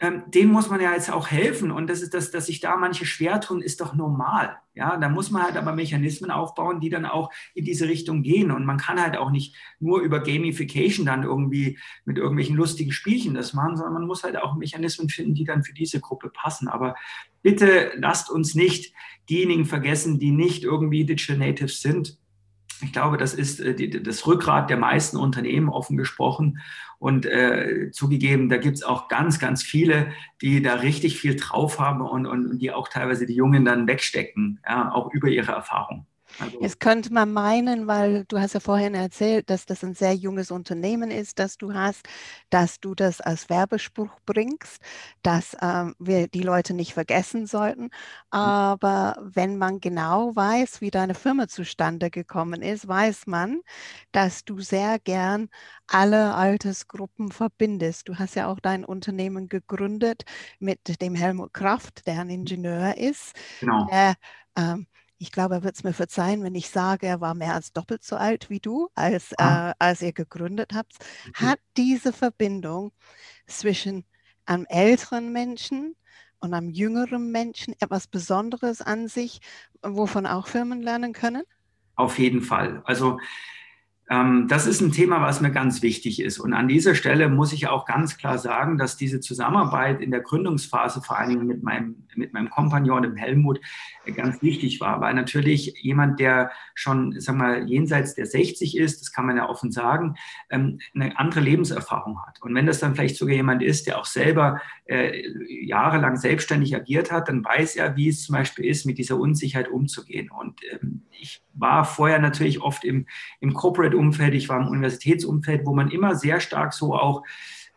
ähm, denen muss man ja jetzt auch helfen. Und das ist das, dass sich da manche schwer tun, ist doch normal. Ja, da muss man halt aber Mechanismen aufbauen, die dann auch in diese Richtung gehen. Und man kann halt auch nicht nur über Gamification dann irgendwie mit irgendwelchen lustigen Spielchen das machen, sondern man muss halt auch Mechanismen finden, die dann für diese Gruppe passen. Aber bitte lasst uns nicht diejenigen vergessen, die nicht irgendwie Digital Natives sind. Ich glaube, das ist äh, das Rückgrat der meisten Unternehmen, offen gesprochen. Und äh, zugegeben, da gibt es auch ganz, ganz viele, die da richtig viel drauf haben und, und, und die auch teilweise die Jungen dann wegstecken, ja, auch über ihre Erfahrung. Also Jetzt könnte man meinen, weil du hast ja vorhin erzählt, dass das ein sehr junges Unternehmen ist, das du hast, dass du das als Werbespruch bringst, dass ähm, wir die Leute nicht vergessen sollten. Mhm. Aber wenn man genau weiß, wie deine Firma zustande gekommen ist, weiß man, dass du sehr gern alle Altersgruppen verbindest. Du hast ja auch dein Unternehmen gegründet mit dem Helmut Kraft, der ein Ingenieur ist, genau. der ähm, ich glaube, er wird es mir verzeihen, wenn ich sage, er war mehr als doppelt so alt wie du, als, ah. äh, als ihr gegründet habt. Mhm. Hat diese Verbindung zwischen einem älteren Menschen und einem jüngeren Menschen etwas Besonderes an sich, wovon auch Firmen lernen können? Auf jeden Fall. Also ähm, das ist ein Thema, was mir ganz wichtig ist. Und an dieser Stelle muss ich auch ganz klar sagen, dass diese Zusammenarbeit in der Gründungsphase, vor allen Dingen mit meinem, mit meinem Kompagnon, dem Helmut, ganz wichtig war. Weil natürlich jemand, der schon, sag mal, jenseits der 60 ist, das kann man ja offen sagen, ähm, eine andere Lebenserfahrung hat. Und wenn das dann vielleicht sogar jemand ist, der auch selber äh, jahrelang selbstständig agiert hat, dann weiß er, wie es zum Beispiel ist, mit dieser Unsicherheit umzugehen. Und ähm, ich war vorher natürlich oft im, im Corporate-Umfeld, ich war im Universitätsumfeld, wo man immer sehr stark so auch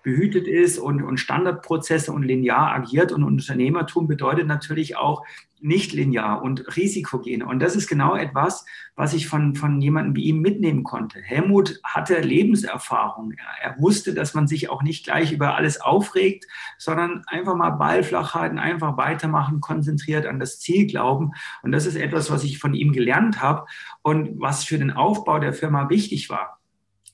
behütet ist und, und Standardprozesse und linear agiert. Und Unternehmertum bedeutet natürlich auch nicht linear und risikogen. Und das ist genau etwas, was ich von, von jemandem wie ihm mitnehmen konnte. Helmut hatte Lebenserfahrung. Er, er wusste, dass man sich auch nicht gleich über alles aufregt, sondern einfach mal Ball flach halten, einfach weitermachen, konzentriert an das Ziel glauben. Und das ist etwas, was ich von ihm gelernt habe und was für den Aufbau der Firma wichtig war.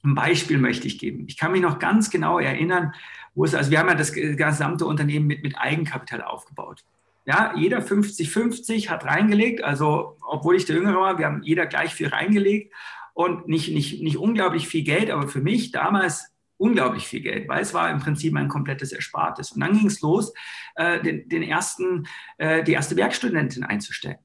Ein Beispiel möchte ich geben. Ich kann mich noch ganz genau erinnern, wo es, also wir haben ja das gesamte Unternehmen mit, mit Eigenkapital aufgebaut. Ja, jeder 50-50 hat reingelegt, also obwohl ich der Jüngere war, wir haben jeder gleich viel reingelegt und nicht, nicht, nicht unglaublich viel Geld, aber für mich damals unglaublich viel Geld, weil es war im Prinzip ein komplettes Erspartes. Und dann ging es los, äh, den, den ersten, äh, die erste Werkstudentin einzustellen.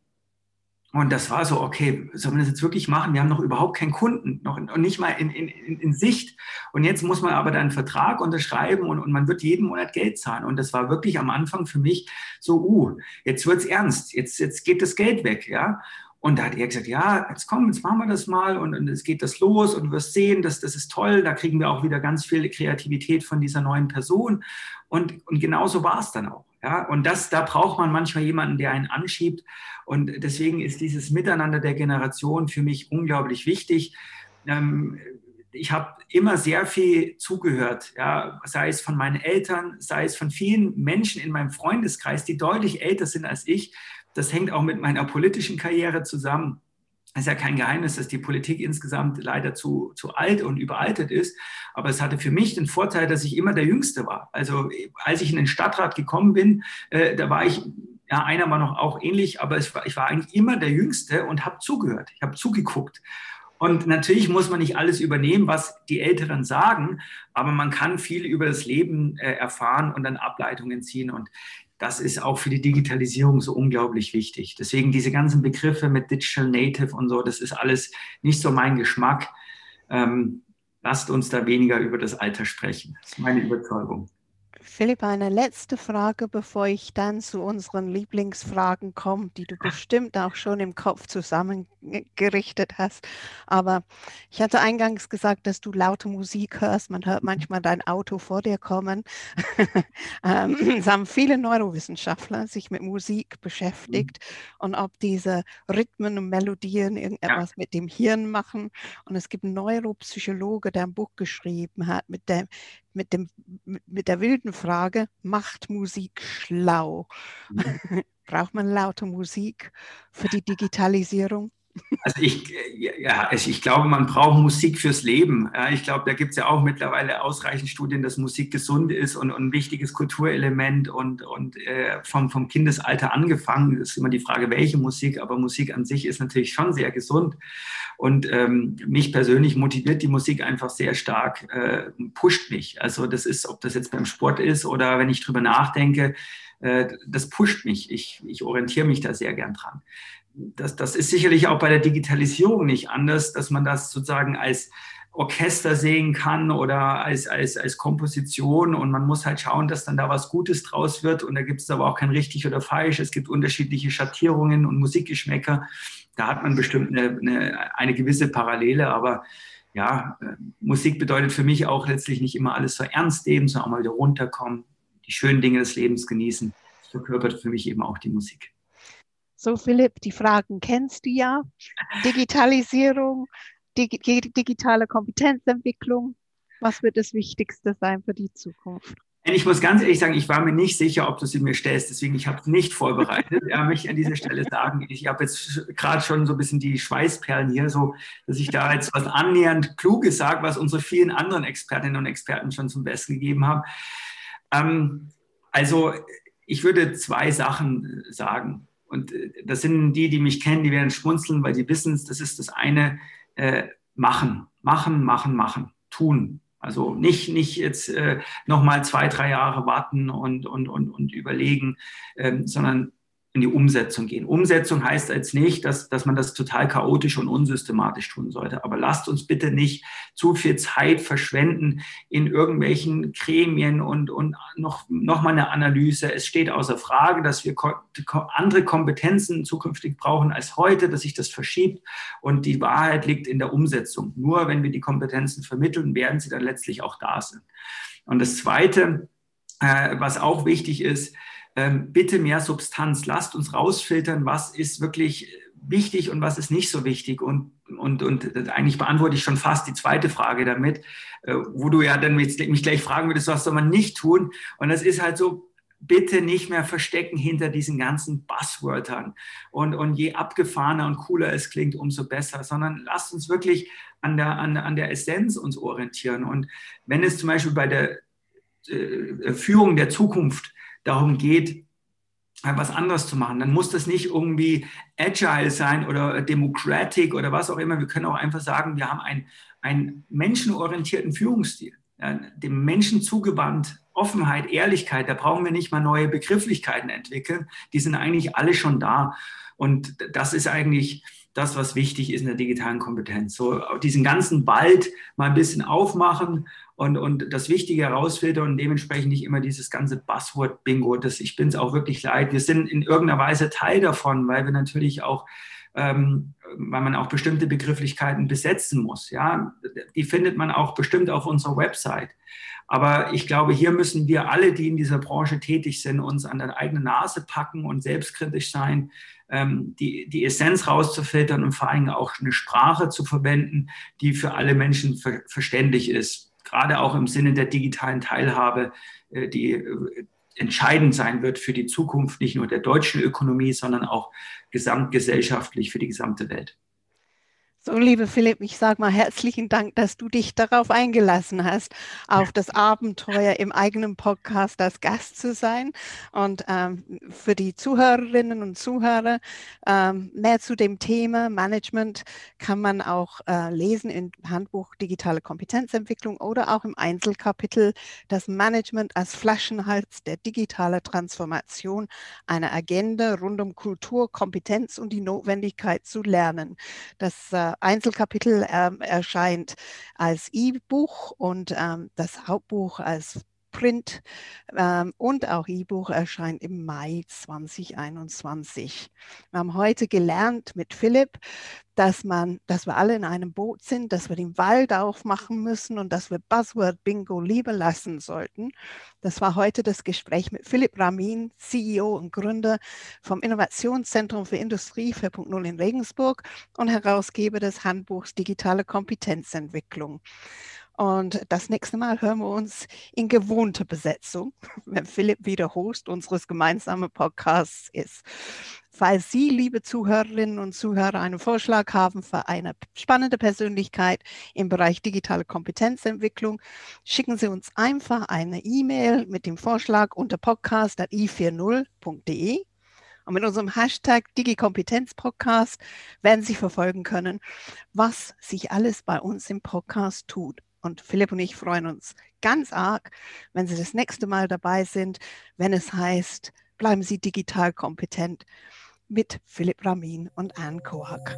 Und das war so, okay, sollen wir das jetzt wirklich machen? Wir haben noch überhaupt keinen Kunden, noch und nicht mal in, in, in Sicht. Und jetzt muss man aber dann einen Vertrag unterschreiben und, und man wird jeden Monat Geld zahlen. Und das war wirklich am Anfang für mich so, uh, jetzt wird's ernst, jetzt, jetzt geht das Geld weg, ja. Und da hat er gesagt, ja, jetzt komm, jetzt machen wir das mal und, und es geht das los und du wirst sehen, dass das ist toll. Da kriegen wir auch wieder ganz viel Kreativität von dieser neuen Person. Und, und genauso war es dann auch. Ja, und das, da braucht man manchmal jemanden, der einen anschiebt. Und deswegen ist dieses Miteinander der Generation für mich unglaublich wichtig. Ähm, ich habe immer sehr viel zugehört, ja, sei es von meinen Eltern, sei es von vielen Menschen in meinem Freundeskreis, die deutlich älter sind als ich. Das hängt auch mit meiner politischen Karriere zusammen. Es ist ja kein Geheimnis, dass die Politik insgesamt leider zu, zu alt und überaltet ist. Aber es hatte für mich den Vorteil, dass ich immer der Jüngste war. Also als ich in den Stadtrat gekommen bin, äh, da war ich, ja, einer war noch auch ähnlich, aber war, ich war eigentlich immer der Jüngste und habe zugehört. Ich habe zugeguckt. Und natürlich muss man nicht alles übernehmen, was die Älteren sagen, aber man kann viel über das Leben äh, erfahren und dann Ableitungen ziehen. Und das ist auch für die Digitalisierung so unglaublich wichtig. Deswegen diese ganzen Begriffe mit Digital Native und so, das ist alles nicht so mein Geschmack. Ähm, lasst uns da weniger über das Alter sprechen. Das ist meine Überzeugung. Philipp, eine letzte Frage, bevor ich dann zu unseren Lieblingsfragen komme, die du bestimmt auch schon im Kopf zusammengerichtet hast. Aber ich hatte eingangs gesagt, dass du laute Musik hörst. Man hört manchmal dein Auto vor dir kommen. Ähm, es haben viele Neurowissenschaftler sich mit Musik beschäftigt mhm. und ob diese Rhythmen und Melodien irgendetwas mit dem Hirn machen. Und es gibt einen Neuropsychologe, der ein Buch geschrieben hat mit der mit, dem, mit der wilden Frage, macht Musik schlau? Mhm. Braucht man laute Musik für die Digitalisierung? Also ich, ja, ich glaube, man braucht Musik fürs Leben. Ich glaube, da gibt es ja auch mittlerweile ausreichend Studien, dass Musik gesund ist und, ein wichtiges Kulturelement und, und äh, vom, vom Kindesalter angefangen. Ist immer die Frage, welche Musik, aber Musik an sich ist natürlich schon sehr gesund. Und ähm, mich persönlich motiviert die Musik einfach sehr stark, äh, pusht mich. Also das ist, ob das jetzt beim Sport ist oder wenn ich drüber nachdenke, äh, das pusht mich. Ich, ich orientiere mich da sehr gern dran. Das, das ist sicherlich auch bei der Digitalisierung nicht anders, dass man das sozusagen als Orchester sehen kann oder als, als, als Komposition und man muss halt schauen, dass dann da was Gutes draus wird und da gibt es aber auch kein richtig oder falsch. Es gibt unterschiedliche Schattierungen und Musikgeschmäcker. Da hat man bestimmt eine, eine, eine gewisse Parallele, aber ja, äh, Musik bedeutet für mich auch letztlich nicht immer alles so ernst nehmen, sondern auch mal wieder runterkommen, die schönen Dinge des Lebens genießen. Das verkörpert für mich eben auch die Musik. So, Philipp, die Fragen kennst du ja. Digitalisierung, dig digitale Kompetenzentwicklung. Was wird das Wichtigste sein für die Zukunft? Ich muss ganz ehrlich sagen, ich war mir nicht sicher, ob du sie mir stellst, deswegen ich habe es nicht vorbereitet. Ja, möchte ich an dieser Stelle sagen, ich habe jetzt gerade schon so ein bisschen die Schweißperlen hier, so dass ich da jetzt was annähernd Kluges sage, was unsere vielen anderen Expertinnen und Experten schon zum Besten gegeben haben. Ähm, also ich würde zwei Sachen sagen. Und äh, das sind die, die mich kennen, die werden schmunzeln, weil sie wissen, das ist das eine, äh, machen, machen, machen, machen, tun. Also nicht, nicht jetzt äh, nochmal zwei, drei Jahre warten und, und, und, und überlegen, ähm, sondern in die Umsetzung gehen. Umsetzung heißt jetzt nicht, dass, dass man das total chaotisch und unsystematisch tun sollte. Aber lasst uns bitte nicht zu viel Zeit verschwenden in irgendwelchen Gremien und, und noch, noch mal eine Analyse. Es steht außer Frage, dass wir andere Kompetenzen zukünftig brauchen als heute, dass sich das verschiebt. Und die Wahrheit liegt in der Umsetzung. Nur wenn wir die Kompetenzen vermitteln, werden sie dann letztlich auch da sein. Und das Zweite, äh, was auch wichtig ist, ähm, bitte mehr Substanz. Lasst uns rausfiltern, was ist wirklich wichtig und was ist nicht so wichtig. Und, und, und eigentlich beantworte ich schon fast die zweite Frage damit, äh, wo du ja dann mich gleich fragen würdest, was soll man nicht tun? Und das ist halt so, bitte nicht mehr verstecken hinter diesen ganzen Buzzwörtern. Und, und je abgefahrener und cooler es klingt, umso besser, sondern lasst uns wirklich an der, an, an der Essenz uns orientieren. Und wenn es zum Beispiel bei der äh, Führung der Zukunft darum geht, was anderes zu machen. Dann muss das nicht irgendwie agile sein oder democratic oder was auch immer. Wir können auch einfach sagen, wir haben einen, einen menschenorientierten Führungsstil, ja, dem Menschen zugewandt, Offenheit, Ehrlichkeit. Da brauchen wir nicht mal neue Begrifflichkeiten entwickeln. Die sind eigentlich alle schon da. Und das ist eigentlich das, was wichtig ist in der digitalen Kompetenz. So diesen ganzen Wald mal ein bisschen aufmachen und, und das Wichtige herausfiltern und dementsprechend nicht immer dieses ganze Buzzword-Bingo. Das, ich bin es auch wirklich leid. Wir sind in irgendeiner Weise Teil davon, weil wir natürlich auch ähm, weil man auch bestimmte Begrifflichkeiten besetzen muss. Ja, die findet man auch bestimmt auf unserer Website. Aber ich glaube, hier müssen wir alle, die in dieser Branche tätig sind, uns an der eigenen Nase packen und selbstkritisch sein, ähm, die, die Essenz rauszufiltern und vor allem auch eine Sprache zu verwenden, die für alle Menschen ver verständlich ist gerade auch im Sinne der digitalen Teilhabe, äh, die äh, entscheidend sein wird für die Zukunft nicht nur der deutschen Ökonomie, sondern auch gesamtgesellschaftlich für die gesamte Welt. So, liebe Philipp, ich sage mal herzlichen Dank, dass du dich darauf eingelassen hast, auf das Abenteuer im eigenen Podcast als Gast zu sein. Und ähm, für die Zuhörerinnen und Zuhörer ähm, mehr zu dem Thema Management kann man auch äh, lesen im Handbuch Digitale Kompetenzentwicklung oder auch im Einzelkapitel das Management als Flaschenhals der digitalen Transformation, eine Agenda rund um Kultur, Kompetenz und die Notwendigkeit zu lernen. Das äh, Einzelkapitel ähm, erscheint als E-Buch und ähm, das Hauptbuch als Print ähm, und auch E-Buch erscheint im Mai 2021. Wir haben heute gelernt mit Philipp, dass man, dass wir alle in einem Boot sind, dass wir den Wald aufmachen müssen und dass wir Buzzword Bingo lieber lassen sollten. Das war heute das Gespräch mit Philipp Ramin, CEO und Gründer vom Innovationszentrum für Industrie 4.0 in Regensburg und Herausgeber des Handbuchs Digitale Kompetenzentwicklung. Und das nächste Mal hören wir uns in gewohnter Besetzung, wenn Philipp wieder Host unseres gemeinsamen Podcasts ist. Falls Sie, liebe Zuhörerinnen und Zuhörer, einen Vorschlag haben für eine spannende Persönlichkeit im Bereich digitale Kompetenzentwicklung, schicken Sie uns einfach eine E-Mail mit dem Vorschlag unter podcast.i40.de. Und mit unserem Hashtag DigiKompetenzPodcast werden Sie verfolgen können, was sich alles bei uns im Podcast tut. Und Philipp und ich freuen uns ganz arg, wenn Sie das nächste Mal dabei sind, wenn es heißt, bleiben Sie digital kompetent mit Philipp Ramin und Anne Koak.